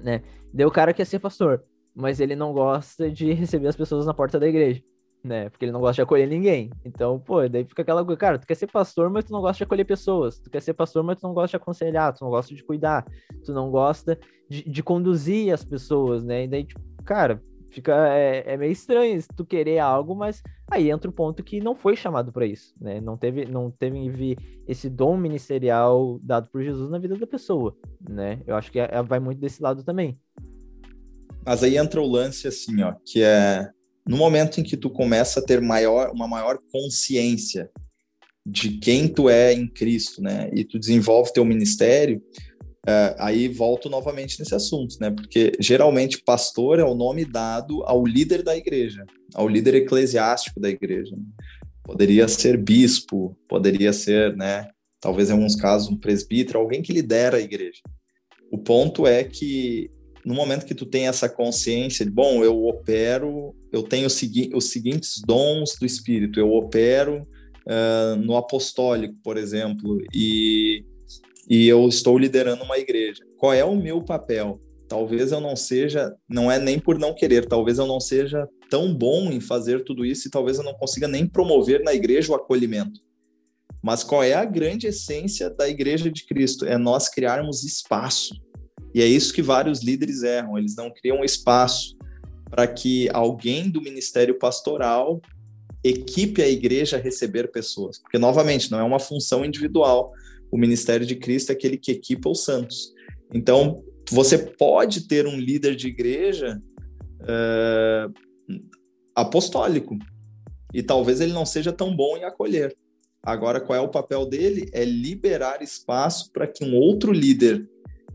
né? Daí o cara quer ser pastor, mas ele não gosta de receber as pessoas na porta da igreja, né? Porque ele não gosta de acolher ninguém. Então, pô, daí fica aquela coisa, cara, tu quer ser pastor, mas tu não gosta de acolher pessoas. Tu quer ser pastor, mas tu não gosta de aconselhar, tu não gosta de cuidar, tu não gosta de, de conduzir as pessoas, né? E daí, tipo, cara, fica é, é, meio estranho tu querer algo, mas aí entra o ponto que não foi chamado para isso, né? Não teve não teve esse dom ministerial dado por Jesus na vida da pessoa, né? Eu acho que é, é, vai muito desse lado também. Mas aí entra o lance assim, ó, que é no momento em que tu começa a ter maior uma maior consciência de quem tu é em Cristo, né? E tu desenvolve teu ministério, é, aí volto novamente nesse assunto, né? Porque geralmente pastor é o nome dado ao líder da igreja, ao líder eclesiástico da igreja. Poderia ser bispo, poderia ser, né? Talvez em alguns casos um presbítero, alguém que lidera a igreja. O ponto é que no momento que tu tem essa consciência de, bom, eu opero, eu tenho os, segui os seguintes dons do Espírito, eu opero uh, no apostólico, por exemplo, e e eu estou liderando uma igreja. Qual é o meu papel? Talvez eu não seja, não é nem por não querer, talvez eu não seja tão bom em fazer tudo isso e talvez eu não consiga nem promover na igreja o acolhimento. Mas qual é a grande essência da igreja de Cristo? É nós criarmos espaço. E é isso que vários líderes erram, eles não criam espaço para que alguém do ministério pastoral equipe a igreja a receber pessoas. Porque, novamente, não é uma função individual, o ministério de Cristo é aquele que equipa os santos. Então, você pode ter um líder de igreja uh, apostólico, e talvez ele não seja tão bom em acolher. Agora, qual é o papel dele? É liberar espaço para que um outro líder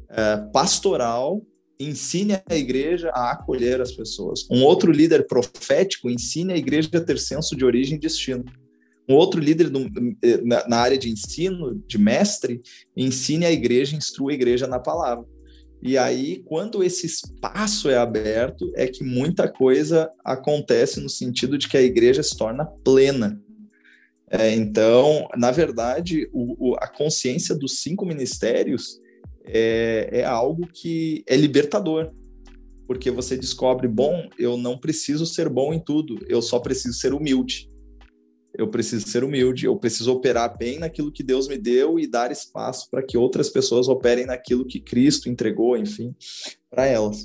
uh, pastoral ensine a igreja a acolher as pessoas. Um outro líder profético ensine a igreja a ter senso de origem e destino um outro líder do, na, área de ensino, de mestre, ensine a igreja, instrua a igreja na palavra. E aí, quando esse espaço é aberto, é que muita coisa acontece no sentido de que a igreja se torna plena. É, então, na verdade, o, o, a consciência dos cinco ministérios é, é algo que é libertador, porque você descobre, bom, eu não preciso ser bom em tudo, eu só preciso ser humilde. Eu preciso ser humilde, eu preciso operar bem naquilo que Deus me deu e dar espaço para que outras pessoas operem naquilo que Cristo entregou, enfim, para elas.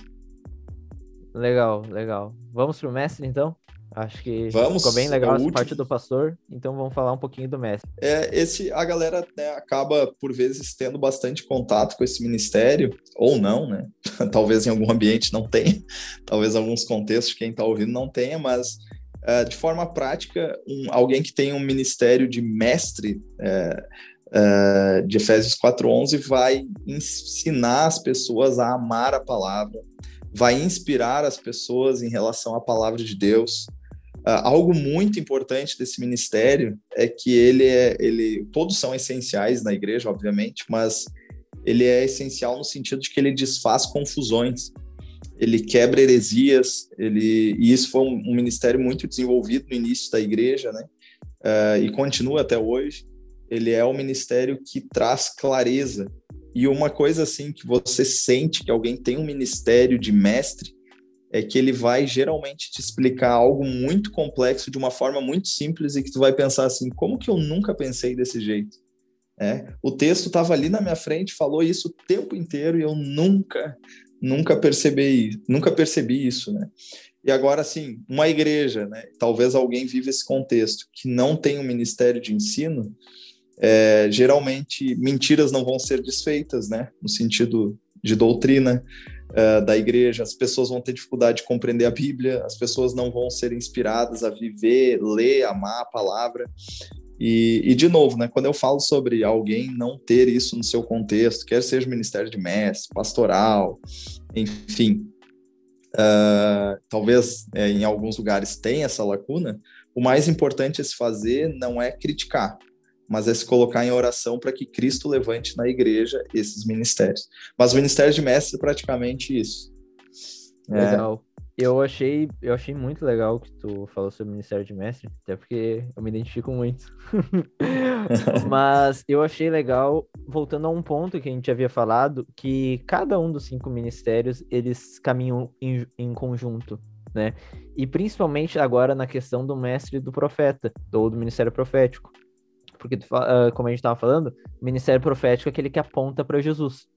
Legal, legal. Vamos para o mestre, então? Acho que Vamos, ficou bem legal essa parte do pastor, então vamos falar um pouquinho do mestre. É, esse a galera né, acaba por vezes tendo bastante contato com esse ministério ou não, né? *laughs* talvez em algum ambiente não tenha, talvez alguns contextos quem está ouvindo não tenha, mas uh, de forma prática, um, alguém que tem um ministério de mestre uh, uh, de Efésios 4:11 vai ensinar as pessoas a amar a palavra, vai inspirar as pessoas em relação à palavra de Deus. Algo muito importante desse ministério é que ele é, ele, todos são essenciais na igreja, obviamente, mas ele é essencial no sentido de que ele desfaz confusões, ele quebra heresias, ele, e isso foi um, um ministério muito desenvolvido no início da igreja, né? Uh, e continua até hoje. Ele é um ministério que traz clareza. E uma coisa assim que você sente que alguém tem um ministério de mestre é que ele vai geralmente te explicar algo muito complexo de uma forma muito simples e que tu vai pensar assim, como que eu nunca pensei desse jeito? É, o texto estava ali na minha frente, falou isso o tempo inteiro e eu nunca, nunca percebi, nunca percebi isso, né? E agora, assim, uma igreja, né? Talvez alguém viva esse contexto que não tem um ministério de ensino, é, geralmente mentiras não vão ser desfeitas, né? No sentido de doutrina uh, da igreja, as pessoas vão ter dificuldade de compreender a Bíblia, as pessoas não vão ser inspiradas a viver, ler, amar a palavra. E, e, de novo, né, quando eu falo sobre alguém não ter isso no seu contexto, quer seja ministério de mestre, pastoral, enfim, uh, talvez é, em alguns lugares tenha essa lacuna, o mais importante a se fazer não é criticar, mas é se colocar em oração para que Cristo levante na igreja esses ministérios. Mas o ministério de mestre é praticamente isso. É. Legal. É... Eu achei, eu achei muito legal que tu falou sobre o ministério de mestre, até porque eu me identifico muito. *laughs* Mas eu achei legal, voltando a um ponto que a gente havia falado, que cada um dos cinco ministérios, eles caminham em, em conjunto, né? E principalmente agora na questão do mestre e do profeta, ou do ministério profético. Porque, uh, como a gente estava falando, o ministério profético é aquele que aponta para Jesus.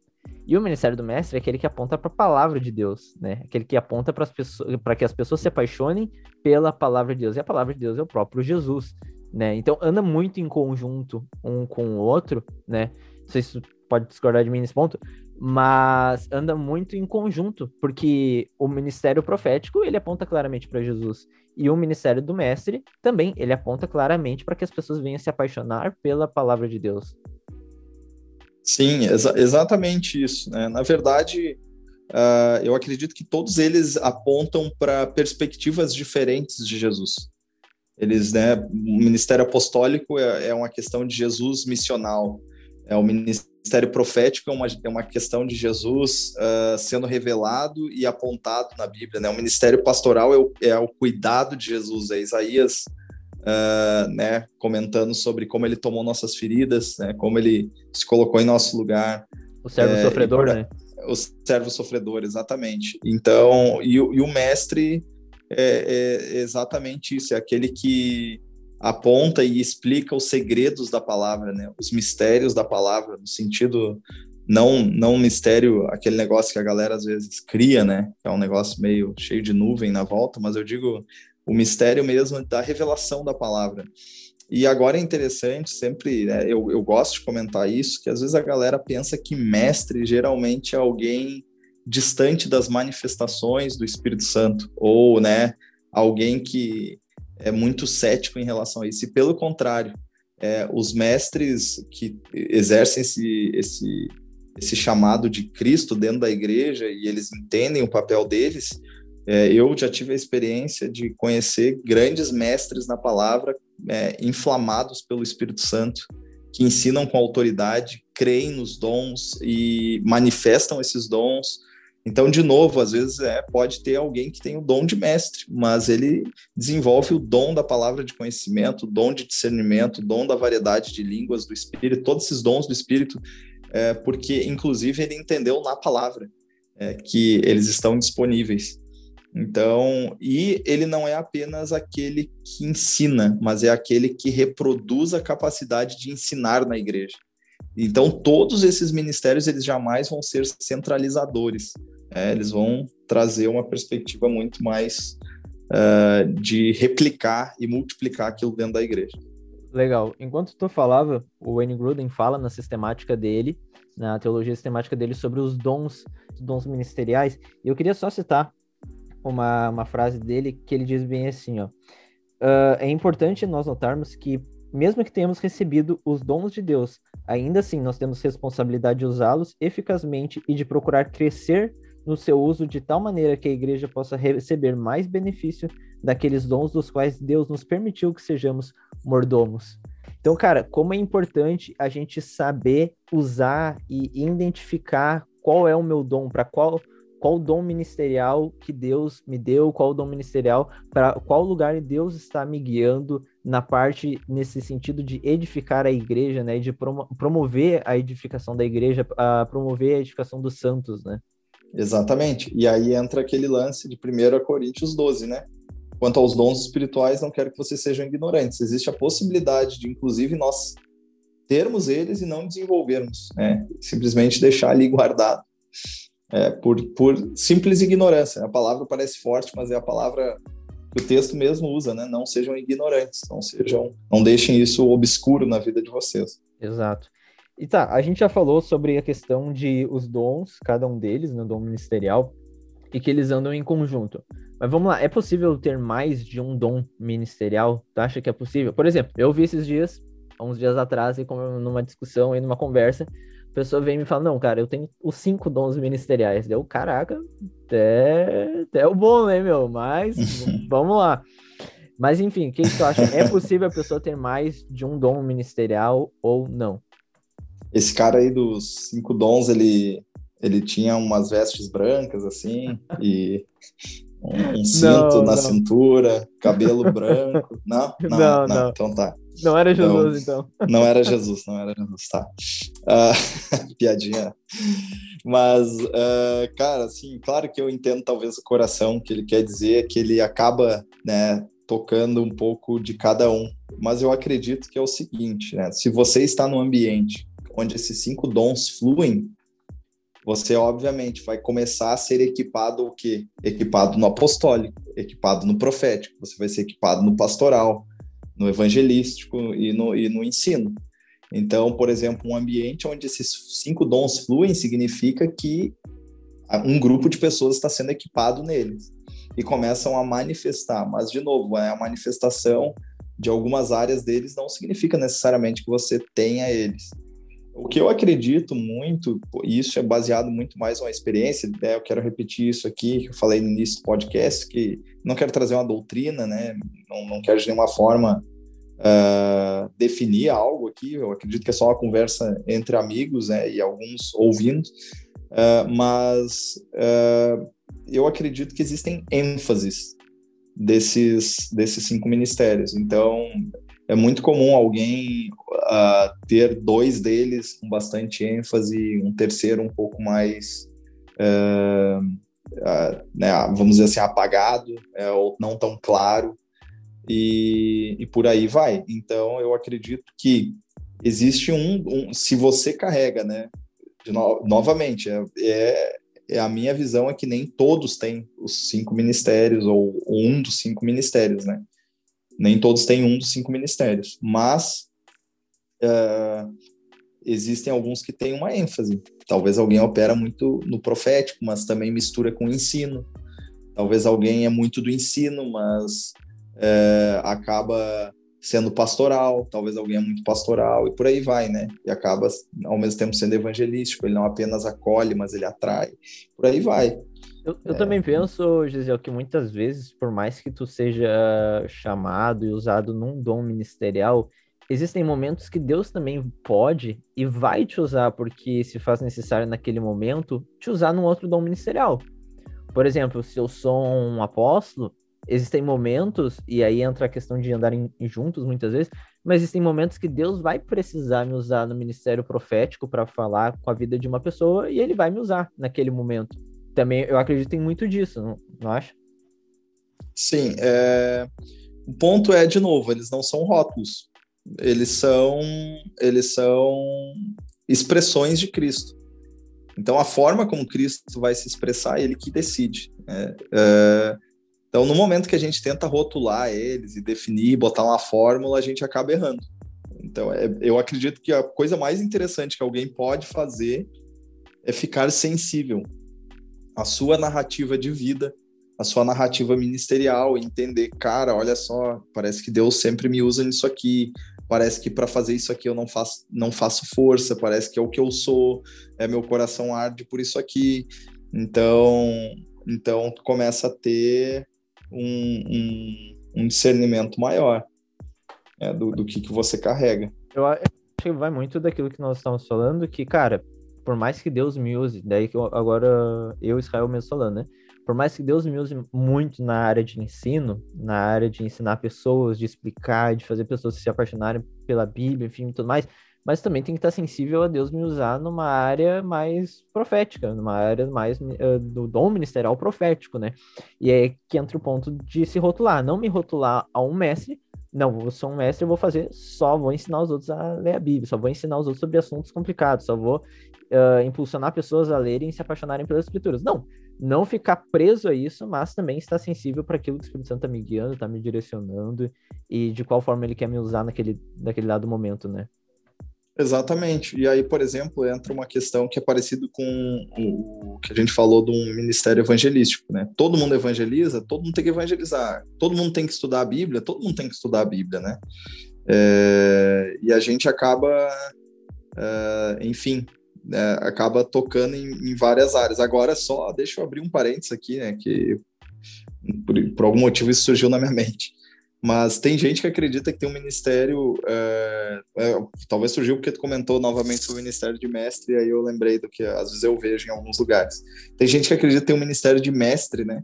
E o ministério do mestre é aquele que aponta para a palavra de Deus, né? Aquele que aponta para pessoas, para que as pessoas se apaixonem pela palavra de Deus. E a palavra de Deus é o próprio Jesus, né? Então anda muito em conjunto um com o outro, né? Não sei se pode discordar de mim nesse ponto, mas anda muito em conjunto, porque o ministério profético ele aponta claramente para Jesus e o ministério do mestre também ele aponta claramente para que as pessoas venham se apaixonar pela palavra de Deus. Sim, exa exatamente isso. Né? Na verdade, uh, eu acredito que todos eles apontam para perspectivas diferentes de Jesus. Eles, né, o ministério apostólico é, é uma questão de Jesus missional. É o ministério profético é uma, é uma questão de Jesus uh, sendo revelado e apontado na Bíblia. Né? O ministério pastoral é o, é o cuidado de Jesus. É Isaías uh, né, comentando sobre como ele tomou nossas feridas, né, como ele se colocou em nosso lugar. O servo é, sofredor, né? O servo sofredor, exatamente. Então, e, e o mestre é, é exatamente isso, é aquele que aponta e explica os segredos da palavra, né? Os mistérios da palavra, no sentido não não mistério, aquele negócio que a galera às vezes cria, né? É um negócio meio cheio de nuvem na volta, mas eu digo o mistério mesmo da revelação da palavra. E agora é interessante, sempre né, eu, eu gosto de comentar isso, que às vezes a galera pensa que mestre geralmente é alguém distante das manifestações do Espírito Santo, ou né, alguém que é muito cético em relação a isso. E pelo contrário, é, os mestres que exercem esse, esse, esse chamado de Cristo dentro da igreja e eles entendem o papel deles, é, eu já tive a experiência de conhecer grandes mestres na palavra, é, inflamados pelo Espírito Santo, que ensinam com autoridade, creem nos dons e manifestam esses dons. Então, de novo, às vezes é, pode ter alguém que tem o dom de mestre, mas ele desenvolve o dom da palavra de conhecimento, o dom de discernimento, o dom da variedade de línguas do Espírito, todos esses dons do Espírito, é, porque, inclusive, ele entendeu na palavra é, que eles estão disponíveis. Então, e ele não é apenas aquele que ensina, mas é aquele que reproduz a capacidade de ensinar na igreja. Então, todos esses ministérios, eles jamais vão ser centralizadores. É, eles vão trazer uma perspectiva muito mais uh, de replicar e multiplicar aquilo dentro da igreja. Legal. Enquanto tu falava, o Wayne Gruden fala na sistemática dele, na teologia sistemática dele, sobre os dons, dons ministeriais. E eu queria só citar uma, uma frase dele que ele diz bem assim, ó. Uh, é importante nós notarmos que, mesmo que tenhamos recebido os dons de Deus, ainda assim nós temos responsabilidade de usá-los eficazmente e de procurar crescer no seu uso de tal maneira que a igreja possa receber mais benefício daqueles dons dos quais Deus nos permitiu que sejamos mordomos. Então, cara, como é importante a gente saber usar e identificar qual é o meu dom, para qual qual dom ministerial que Deus me deu, qual dom ministerial, para qual lugar Deus está me guiando na parte nesse sentido de edificar a igreja, né, de promover a edificação da igreja, a promover a edificação dos santos, né? Exatamente. E aí entra aquele lance de 1 Coríntios 12, né? Quanto aos dons espirituais, não quero que vocês sejam ignorantes. Existe a possibilidade de, inclusive, nós termos eles e não desenvolvermos, né? Simplesmente deixar ali guardado é, por, por simples ignorância. A palavra parece forte, mas é a palavra que o texto mesmo usa, né? Não sejam ignorantes, não sejam, não deixem isso obscuro na vida de vocês. Exato. E tá, a gente já falou sobre a questão de os dons, cada um deles, no né, dom ministerial, e que eles andam em conjunto. Mas vamos lá, é possível ter mais de um dom ministerial? Tu acha que é possível? Por exemplo, eu vi esses dias, uns dias atrás, numa discussão e numa conversa, a pessoa vem e me fala, não, cara, eu tenho os cinco dons ministeriais. Deu, caraca, até, até o bom, né, meu? Mas *laughs* vamos lá. Mas enfim, o que, que tu acha? É possível a pessoa ter mais de um dom ministerial ou não? Esse cara aí dos cinco dons, ele, ele tinha umas vestes brancas, assim, e um, um cinto não, na não. cintura, cabelo branco. Não? *laughs* Não, não, não. Então tá. Não era Jesus, então. então. Não era Jesus, não era Jesus, tá. Uh, *laughs* piadinha. Mas, uh, cara, assim, claro que eu entendo talvez o coração que ele quer dizer, que ele acaba, né, tocando um pouco de cada um. Mas eu acredito que é o seguinte, né? Se você está num ambiente onde esses cinco dons fluem, você obviamente vai começar a ser equipado o quê? Equipado no apostólico, equipado no profético, você vai ser equipado no pastoral, no evangelístico e no, e no ensino. Então, por exemplo, um ambiente onde esses cinco dons fluem significa que um grupo de pessoas está sendo equipado neles e começam a manifestar. Mas, de novo, é a manifestação de algumas áreas deles não significa necessariamente que você tenha eles. O que eu acredito muito, e isso é baseado muito mais uma experiência, né? eu quero repetir isso aqui, que eu falei no início do podcast, que não quero trazer uma doutrina, né? não, não quero de nenhuma forma uh, definir algo aqui, eu acredito que é só uma conversa entre amigos né? e alguns ouvindo, uh, mas uh, eu acredito que existem ênfases desses, desses cinco ministérios, então é muito comum alguém uh, ter dois deles com bastante ênfase, um terceiro um pouco mais, uh, uh, né, vamos dizer assim, apagado, é, ou não tão claro, e, e, por aí vai. Então, eu acredito que existe um, um se você carrega, né, no, novamente, é, é, é, a minha visão é que nem todos têm os cinco ministérios, ou, ou um dos cinco ministérios, né, nem todos têm um dos cinco ministérios, mas uh, existem alguns que têm uma ênfase. Talvez alguém opera muito no profético, mas também mistura com o ensino. Talvez alguém é muito do ensino, mas uh, acaba sendo pastoral. Talvez alguém é muito pastoral e por aí vai, né? E acaba ao mesmo tempo sendo evangelístico. Ele não apenas acolhe, mas ele atrai. Por aí vai. Eu, eu é. também penso, Gisele, que muitas vezes, por mais que tu seja chamado e usado num dom ministerial, existem momentos que Deus também pode e vai te usar, porque se faz necessário naquele momento, te usar num outro dom ministerial. Por exemplo, se eu sou um apóstolo, existem momentos, e aí entra a questão de andarem juntos muitas vezes, mas existem momentos que Deus vai precisar me usar no ministério profético para falar com a vida de uma pessoa e ele vai me usar naquele momento. Também eu acredito em muito disso, não, não acha? Sim, é... o ponto é, de novo, eles não são rótulos, eles são, eles são expressões de Cristo. Então, a forma como Cristo vai se expressar, ele que decide. Né? É, então, no momento que a gente tenta rotular eles e definir, botar uma fórmula, a gente acaba errando. Então, é, eu acredito que a coisa mais interessante que alguém pode fazer é ficar sensível à sua narrativa de vida, à sua narrativa ministerial, entender, cara, olha só, parece que Deus sempre me usa nisso aqui, parece que para fazer isso aqui eu não faço, não faço força, parece que é o que eu sou, é meu coração arde por isso aqui. Então, então começa a ter um, um, um discernimento maior é, do, do que, que você carrega. Eu acho que vai muito daquilo que nós estamos falando, que, cara, por mais que Deus me use, daí que eu, agora eu, Israel, mesmo falando, né? Por mais que Deus me use muito na área de ensino, na área de ensinar pessoas, de explicar, de fazer pessoas se apaixonarem pela Bíblia, enfim, tudo mais, mas também tem que estar sensível a Deus me usar numa área mais profética, numa área mais uh, do dom ministerial profético, né? E é que entra o ponto de se rotular, não me rotular a um mestre, não, eu sou um mestre, eu vou fazer, só vou ensinar os outros a ler a Bíblia, só vou ensinar os outros sobre assuntos complicados, só vou uh, impulsionar pessoas a lerem e se apaixonarem pelas escrituras. Não, não ficar preso a isso, mas também estar sensível para aquilo que o Espírito Santo está me guiando, está me direcionando e de qual forma ele quer me usar naquele, naquele dado momento, né? Exatamente. E aí, por exemplo, entra uma questão que é parecido com o que a gente falou de um ministério evangelístico, né? Todo mundo evangeliza, todo mundo tem que evangelizar, todo mundo tem que estudar a Bíblia, todo mundo tem que estudar a Bíblia, né? É, e a gente acaba, é, enfim, é, acaba tocando em, em, várias áreas. Agora, só deixa eu abrir um parênteses aqui, né? Que por, por algum motivo isso surgiu na minha mente. Mas tem gente que acredita que tem um ministério. É, é, talvez surgiu porque tu comentou novamente sobre o ministério de mestre, e aí eu lembrei do que às vezes eu vejo em alguns lugares. Tem gente que acredita que tem um ministério de mestre, né?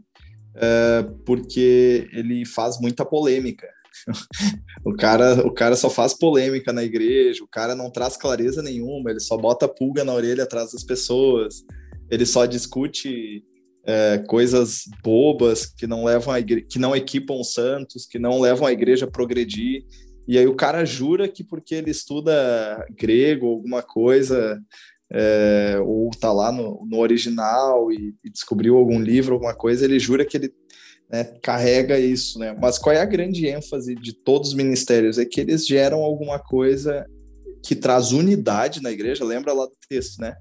É, porque ele faz muita polêmica. *laughs* o, cara, o cara só faz polêmica na igreja, o cara não traz clareza nenhuma, ele só bota pulga na orelha atrás das pessoas, ele só discute é, coisas bobas que não levam a igre... que não equipam os santos, que não levam a igreja a progredir. E aí o cara jura que porque ele estuda grego alguma coisa, é, ou tá lá no, no original e, e, descobriu algum livro, alguma coisa, ele jura que ele né, carrega isso, né? Mas qual é a grande ênfase de todos os ministérios? É que eles geram alguma coisa que traz unidade na igreja, lembra lá do texto, né?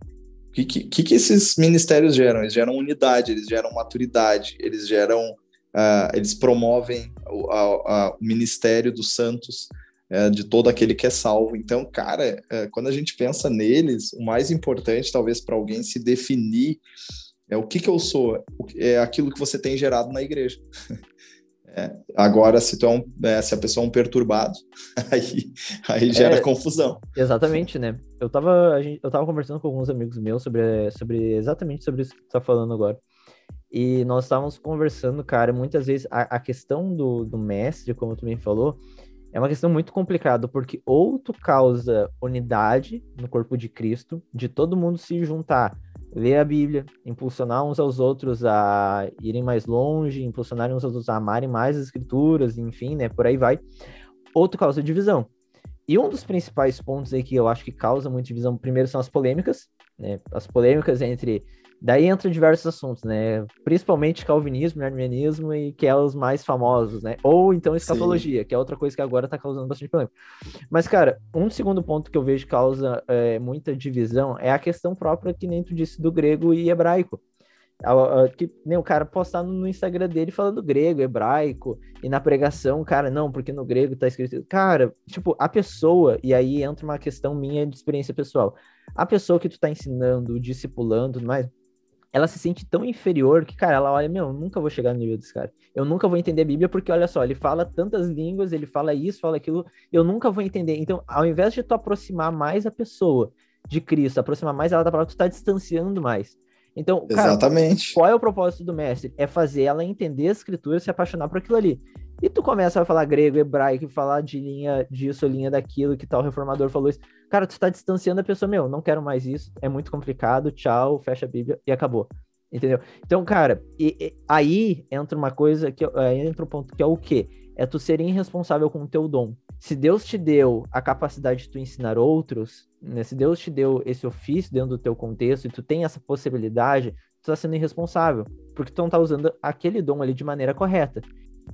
O que, que, que esses ministérios geram? Eles geram unidade, eles geram maturidade, eles geram, uh, eles promovem o, a, a, o ministério dos santos, uh, de todo aquele que é salvo. Então, cara, uh, quando a gente pensa neles, o mais importante, talvez, para alguém se definir é o que, que eu sou, é aquilo que você tem gerado na igreja. *laughs* É, agora, se, tu é um, é, se a pessoa é um perturbado, *laughs* aí, aí gera é, confusão. Exatamente, né? Eu tava, gente, eu tava conversando com alguns amigos meus sobre, sobre exatamente sobre isso que tu tá falando agora. E nós estávamos conversando, cara, muitas vezes a, a questão do, do mestre, como tu bem falou, é uma questão muito complicada, porque ou tu causa unidade no corpo de Cristo, de todo mundo se juntar ler a Bíblia, impulsionar uns aos outros a irem mais longe, impulsionar uns aos outros a amarem mais as escrituras, enfim, né, por aí vai. Outro causa divisão. E um dos principais pontos aí que eu acho que causa muita divisão, primeiro são as polêmicas, né, as polêmicas entre Daí entra diversos assuntos, né? Principalmente calvinismo, arminianismo e que é os mais famosos, né? Ou então escatologia, Sim. que é outra coisa que agora está causando bastante problema. Mas, cara, um segundo ponto que eu vejo que causa é, muita divisão é a questão própria, que nem tu disse, do grego e hebraico. Que nem o cara postar no Instagram dele falando grego, hebraico, e na pregação, cara, não, porque no grego tá escrito. Cara, tipo, a pessoa, e aí entra uma questão minha de experiência pessoal. A pessoa que tu tá ensinando, discipulando, mais ela se sente tão inferior que, cara, ela olha, meu, eu nunca vou chegar no nível desse cara. Eu nunca vou entender a Bíblia porque, olha só, ele fala tantas línguas, ele fala isso, fala aquilo, eu nunca vou entender. Então, ao invés de tu aproximar mais a pessoa de Cristo, aproximar mais ela da palavra, tu tá distanciando mais. Então, cara, Exatamente. qual é o propósito do mestre? É fazer ela entender a escritura e se apaixonar por aquilo ali. E tu começa a falar grego, hebraico, falar de linha disso, linha daquilo, que tal reformador falou isso. Cara, tu tá distanciando a pessoa, meu, não quero mais isso, é muito complicado, tchau, fecha a Bíblia e acabou. Entendeu? Então, cara, e, e, aí entra uma coisa que aí entra um ponto que é o quê? É tu ser irresponsável com o teu dom. Se Deus te deu a capacidade de tu ensinar outros, né? Se Deus te deu esse ofício dentro do teu contexto e tu tem essa possibilidade, tu tá sendo irresponsável, porque tu não tá usando aquele dom ali de maneira correta.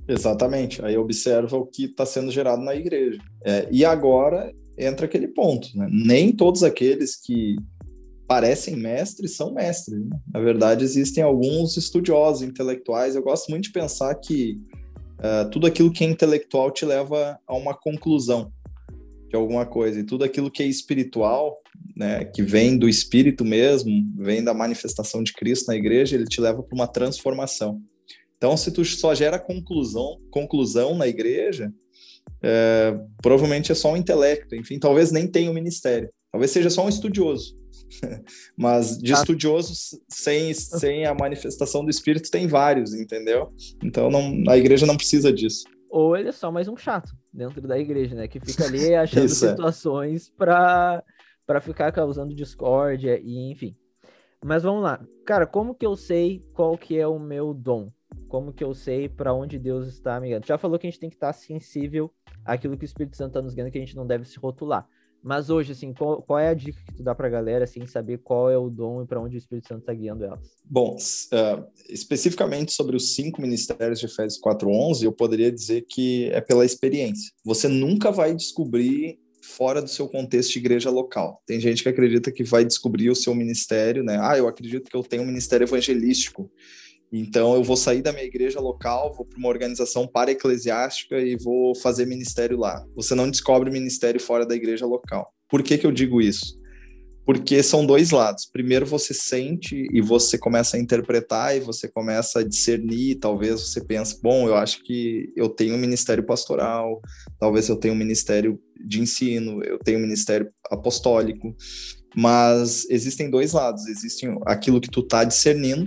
Exatamente. Aí observa o que está sendo gerado na igreja. É, e agora entra aquele ponto, né? Nem todos aqueles que parecem mestres são mestres. Né? Na verdade, existem alguns estudiosos intelectuais. Eu gosto muito de pensar que uh, tudo aquilo que é intelectual te leva a uma conclusão de alguma coisa, e tudo aquilo que é espiritual, né, que vem do espírito mesmo, vem da manifestação de Cristo na igreja, ele te leva para uma transformação. Então, se tu só gera conclusão, conclusão na igreja, é, provavelmente é só um intelecto. Enfim, talvez nem tenha um ministério. Talvez seja só um estudioso. *laughs* Mas de ah. estudiosos sem, sem a manifestação do Espírito tem vários, entendeu? Então não, a igreja não precisa disso. Ou ele é só mais um chato dentro da igreja, né? Que fica ali *laughs* achando é. situações é. para ficar causando discórdia e enfim. Mas vamos lá. Cara, como que eu sei qual que é o meu dom? Como que eu sei para onde Deus está me guiando? Já falou que a gente tem que estar sensível àquilo que o Espírito Santo está nos guiando, que a gente não deve se rotular. Mas hoje, assim, qual, qual, é a dica que tu dá para a galera, assim, saber qual é o dom e para onde o Espírito Santo está guiando elas? Bom, uh, especificamente sobre os cinco ministérios de Efésios 4.11, eu poderia dizer que é pela experiência. Você nunca vai descobrir fora do seu contexto de igreja local. Tem gente que acredita que vai descobrir o seu ministério, né? Ah, eu acredito que eu tenho um ministério evangelístico. Então, eu vou sair da minha igreja local, vou para uma organização para-eclesiástica e vou fazer ministério lá. Você não descobre ministério fora da igreja local. Por que, que eu digo isso? Porque são dois lados. Primeiro, você sente e você começa a interpretar e você começa a discernir. Talvez você pense, bom, eu acho que eu tenho um ministério pastoral, talvez eu tenha um ministério de ensino, eu tenho um ministério apostólico. Mas existem dois lados. Existe aquilo que tu está discernindo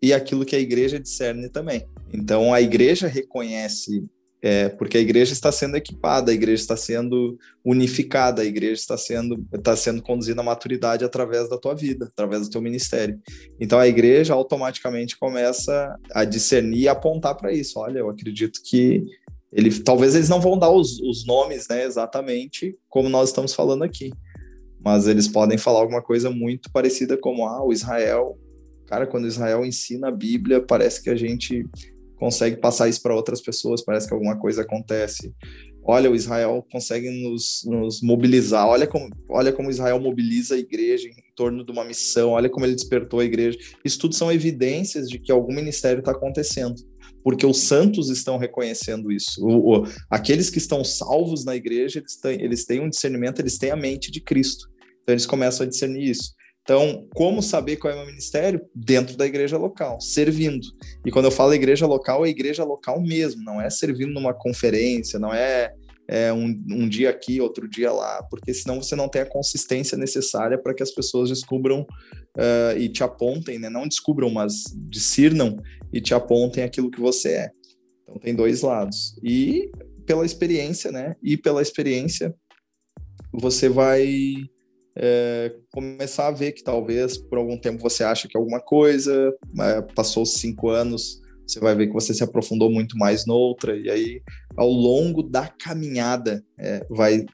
e aquilo que a igreja discerne também. Então a igreja reconhece, é, porque a igreja está sendo equipada, a igreja está sendo unificada, a igreja está sendo, está sendo conduzida à maturidade através da tua vida, através do teu ministério. Então a igreja automaticamente começa a discernir e apontar para isso. Olha, eu acredito que ele, talvez eles não vão dar os, os nomes né, exatamente como nós estamos falando aqui, mas eles podem falar alguma coisa muito parecida como ah, o Israel Cara, quando Israel ensina a Bíblia, parece que a gente consegue passar isso para outras pessoas, parece que alguma coisa acontece. Olha, o Israel consegue nos, nos, mobilizar. Olha como, olha como Israel mobiliza a igreja em torno de uma missão. Olha como ele despertou a igreja. Isso tudo são evidências de que algum ministério está acontecendo, porque os santos estão reconhecendo isso. O, o, aqueles que estão salvos na igreja, eles têm, eles têm um discernimento, eles têm a mente de Cristo. Então eles começam a discernir isso. Então, como saber qual é o meu ministério? Dentro da igreja local, servindo. E quando eu falo igreja local, é igreja local mesmo, não é servindo numa conferência, não é, é um, um, dia aqui, outro dia lá, porque senão você não tem a consistência necessária para que as pessoas descubram uh, e te apontem, né? não descubram, mas discernam e te apontem aquilo que você é. Então, tem dois lados. E pela experiência, né? E pela experiência, você vai é, começar a ver que talvez por algum tempo você acha que é alguma coisa, é, passou cinco anos, você vai ver que você se aprofundou muito mais noutra, e aí ao longo da caminhada é, vai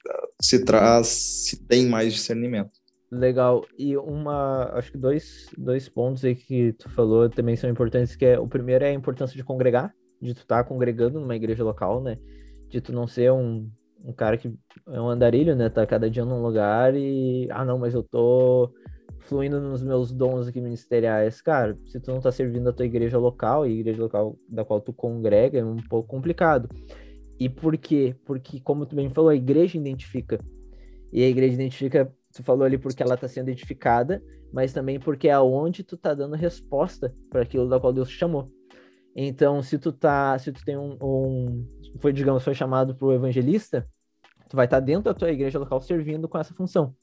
se traz, se tem mais discernimento. Legal. E uma, acho que dois, dois pontos aí que tu falou também são importantes, que é o primeiro é a importância de congregar, de tu estar tá congregando numa igreja local, né? De tu não ser um, um cara que é um andarilho, né? Tá cada dia num lugar e. Ah, não, mas eu tô fluindo nos meus dons aqui ministeriais. Cara, se tu não tá servindo a tua igreja local, e a igreja local da qual tu congrega, é um pouco complicado. E por quê? Porque, como tu bem falou, a igreja identifica. E a igreja identifica, tu falou ali porque ela tá sendo edificada, mas também porque é aonde tu tá dando resposta para aquilo da qual Deus te chamou. Então, se tu tá, se tu tem um, um foi, digamos, foi chamado para o evangelista, tu vai estar tá dentro da tua igreja local servindo com essa função.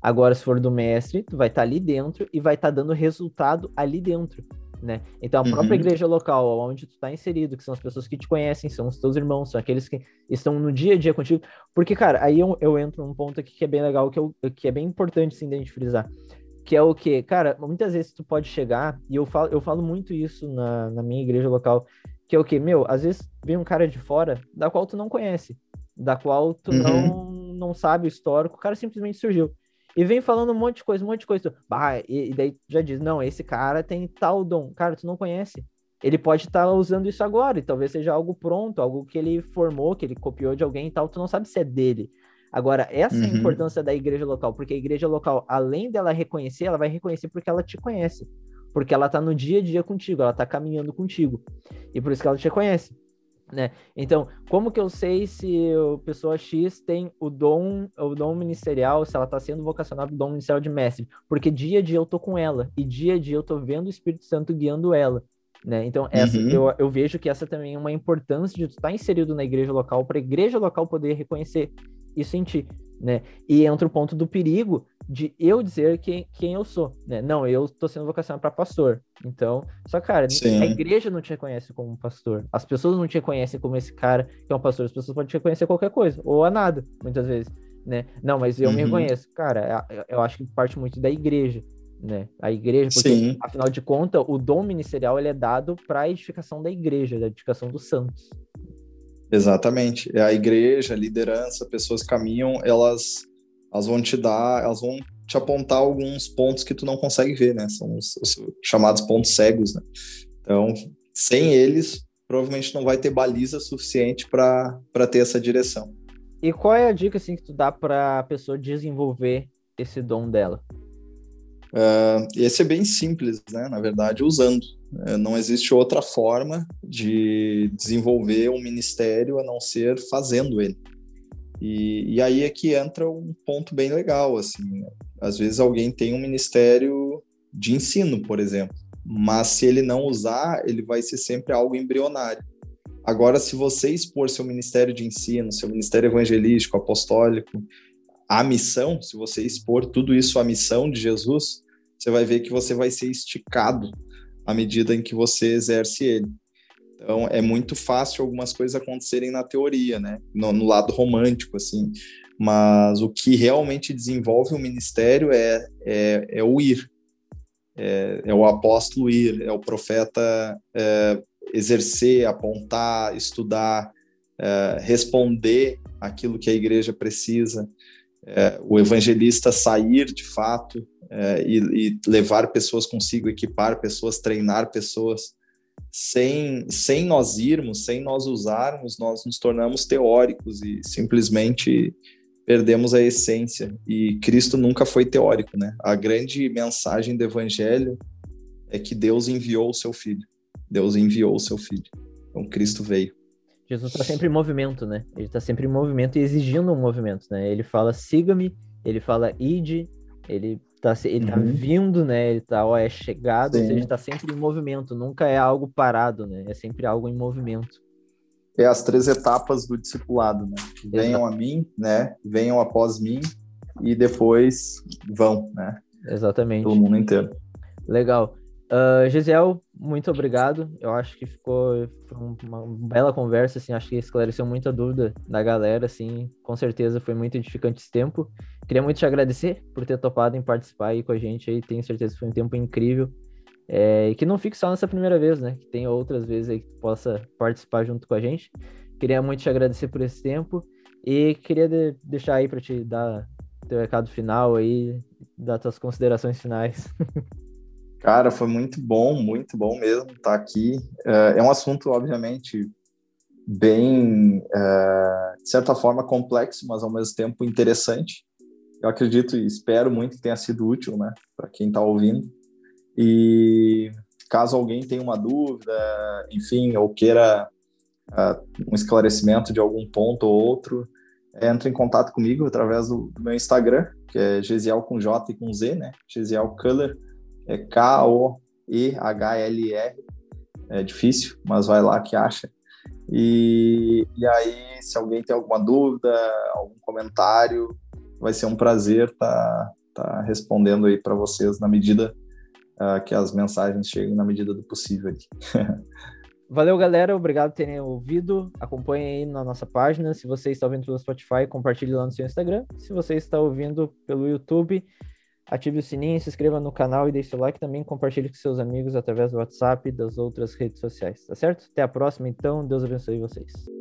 Agora, se for do mestre, tu vai estar tá ali dentro e vai estar tá dando resultado ali dentro, né? Então, a uhum. própria igreja local, onde tu está inserido, que são as pessoas que te conhecem, são os teus irmãos, são aqueles que estão no dia a dia contigo. Porque, cara, aí eu, eu entro num ponto aqui que é bem legal, que, eu, que é bem importante se identificar que é o que, cara, muitas vezes tu pode chegar, e eu falo, eu falo muito isso na, na minha igreja local, que é o que, meu, às vezes vem um cara de fora, da qual tu não conhece, da qual tu uhum. não, não sabe o histórico, o cara simplesmente surgiu. E vem falando um monte de coisa, um monte de coisa. Bah, e, e daí já diz, não, esse cara tem tal dom. Cara, tu não conhece. Ele pode estar tá usando isso agora, e talvez seja algo pronto, algo que ele formou, que ele copiou de alguém e tal, tu não sabe se é dele. Agora, essa uhum. é a uhum. importância da igreja local, porque a igreja local, além dela reconhecer, ela vai reconhecer porque ela te conhece. Porque ela tá no dia a dia contigo, ela tá caminhando contigo. E por isso que ela te reconhece. Né? Então, como que eu sei se a pessoa X tem o dom, o dom ministerial, se ela está sendo vocacionada o dom ministerial de mestre? Porque dia a dia eu tô com ela e dia a dia eu tô vendo o Espírito Santo guiando ela. Né? Então, essa, uhum. eu, eu vejo que essa também é uma importância de estar tá inserido na igreja local, para a igreja local poder reconhecer isso em ti, né? E entra o ponto do perigo de eu dizer quem, quem eu sou, né? Não, eu estou sendo vocacionado para pastor. Então, só cara, Sim. a igreja não te reconhece como pastor. As pessoas não te reconhecem como esse cara que é um pastor. As pessoas podem te reconhecer qualquer coisa, ou a nada, muitas vezes, né? Não, mas eu uhum. me reconheço. Cara, eu acho que parte muito da igreja, né? A igreja, porque Sim. afinal de contas, o dom ministerial ele é dado para a edificação da igreja, da edificação dos santos. Exatamente. É a igreja, a liderança, pessoas caminham, elas, elas vão te dar, elas vão te apontar alguns pontos que tu não consegue ver, né? São os, os chamados pontos cegos, né? Então, sem eles, provavelmente não vai ter baliza suficiente para ter essa direção. E qual é a dica assim que tu dá para a pessoa desenvolver esse dom dela? Uh, esse é bem simples, né? Na verdade, usando. Uh, não existe outra forma de desenvolver um ministério a não ser fazendo ele. E, e aí é que entra um ponto bem legal, assim. Né? Às vezes alguém tem um ministério de ensino, por exemplo, mas se ele não usar, ele vai ser sempre algo embrionário. Agora, se você expor seu ministério de ensino, seu ministério evangelístico, apostólico, a missão, se você expor tudo isso à missão de Jesus, você vai ver que você vai ser esticado à medida em que você exerce ele. Então, é muito fácil algumas coisas acontecerem na teoria, né? No, no lado romântico, assim. Mas o que realmente desenvolve o ministério é, é, é o ir. É, é, o apóstolo ir, é o profeta é, exercer, apontar, estudar, é, responder aquilo que a igreja precisa é, o evangelista sair de fato é, e, e, levar pessoas consigo, equipar pessoas, treinar pessoas. Sem, sem nós irmos, sem nós usarmos, nós nos tornamos teóricos e simplesmente perdemos a essência. E Cristo nunca foi teórico, né? A grande mensagem do evangelho é que Deus enviou o seu filho. Deus enviou o seu filho. Então Cristo veio. Jesus está sempre em movimento, né? Ele está sempre em movimento e exigindo um movimento, né? Ele fala siga-me, ele fala ide, ele tá, ele tá uhum. tá vindo, né? Ele tá, ó, é chegado, Sim. ou seja, está sempre em movimento, nunca é algo parado, né? É sempre algo em movimento. É as três etapas do discipulado, né? Venham Exato. a mim, né? Venham após mim e depois vão, né? Exatamente. Pelo mundo inteiro. Legal. Uh, Gisele, muito obrigado. Eu acho que ficou uma bela conversa, assim, acho que esclareceu muita dúvida da galera, assim, com certeza foi muito edificante esse tempo. Queria muito te agradecer por ter topado em participar aí com a gente aí, tenho certeza que foi um tempo incrível. É, e que não fique só nessa primeira vez, né? Que tenha outras vezes aí que possa participar junto com a gente. Queria muito te agradecer por esse tempo e queria de deixar aí para te dar teu recado final aí, dar tuas considerações finais. *laughs* Cara, foi muito bom, muito bom mesmo estar aqui. É, é um assunto, obviamente, bem, é, de certa forma, complexo, mas ao mesmo tempo interessante. Eu acredito e espero muito que tenha sido útil, né, para quem está ouvindo. E caso alguém tenha uma dúvida, enfim, ou queira uh, um esclarecimento de algum ponto ou outro, entra em contato comigo através do meu Instagram, que é Gesiel com J e com Z, né? Gesiel Color, é K-O-E-H-L-R. É difícil, mas vai lá que acha. E, e aí, se alguém tem alguma dúvida, algum comentário, vai ser um prazer estar tá, tá respondendo aí para vocês na medida uh, que as mensagens cheguem, na medida do possível. *laughs* Valeu, galera. Obrigado por terem ouvido. Acompanhe aí na nossa página. Se você está ouvindo pelo Spotify, compartilhe lá no seu Instagram. Se você está ouvindo pelo YouTube, ative o sininho, se inscreva no canal e deixe o like também. Compartilhe com seus amigos através do WhatsApp e das outras redes sociais, tá certo? Até a próxima, então. Deus abençoe vocês.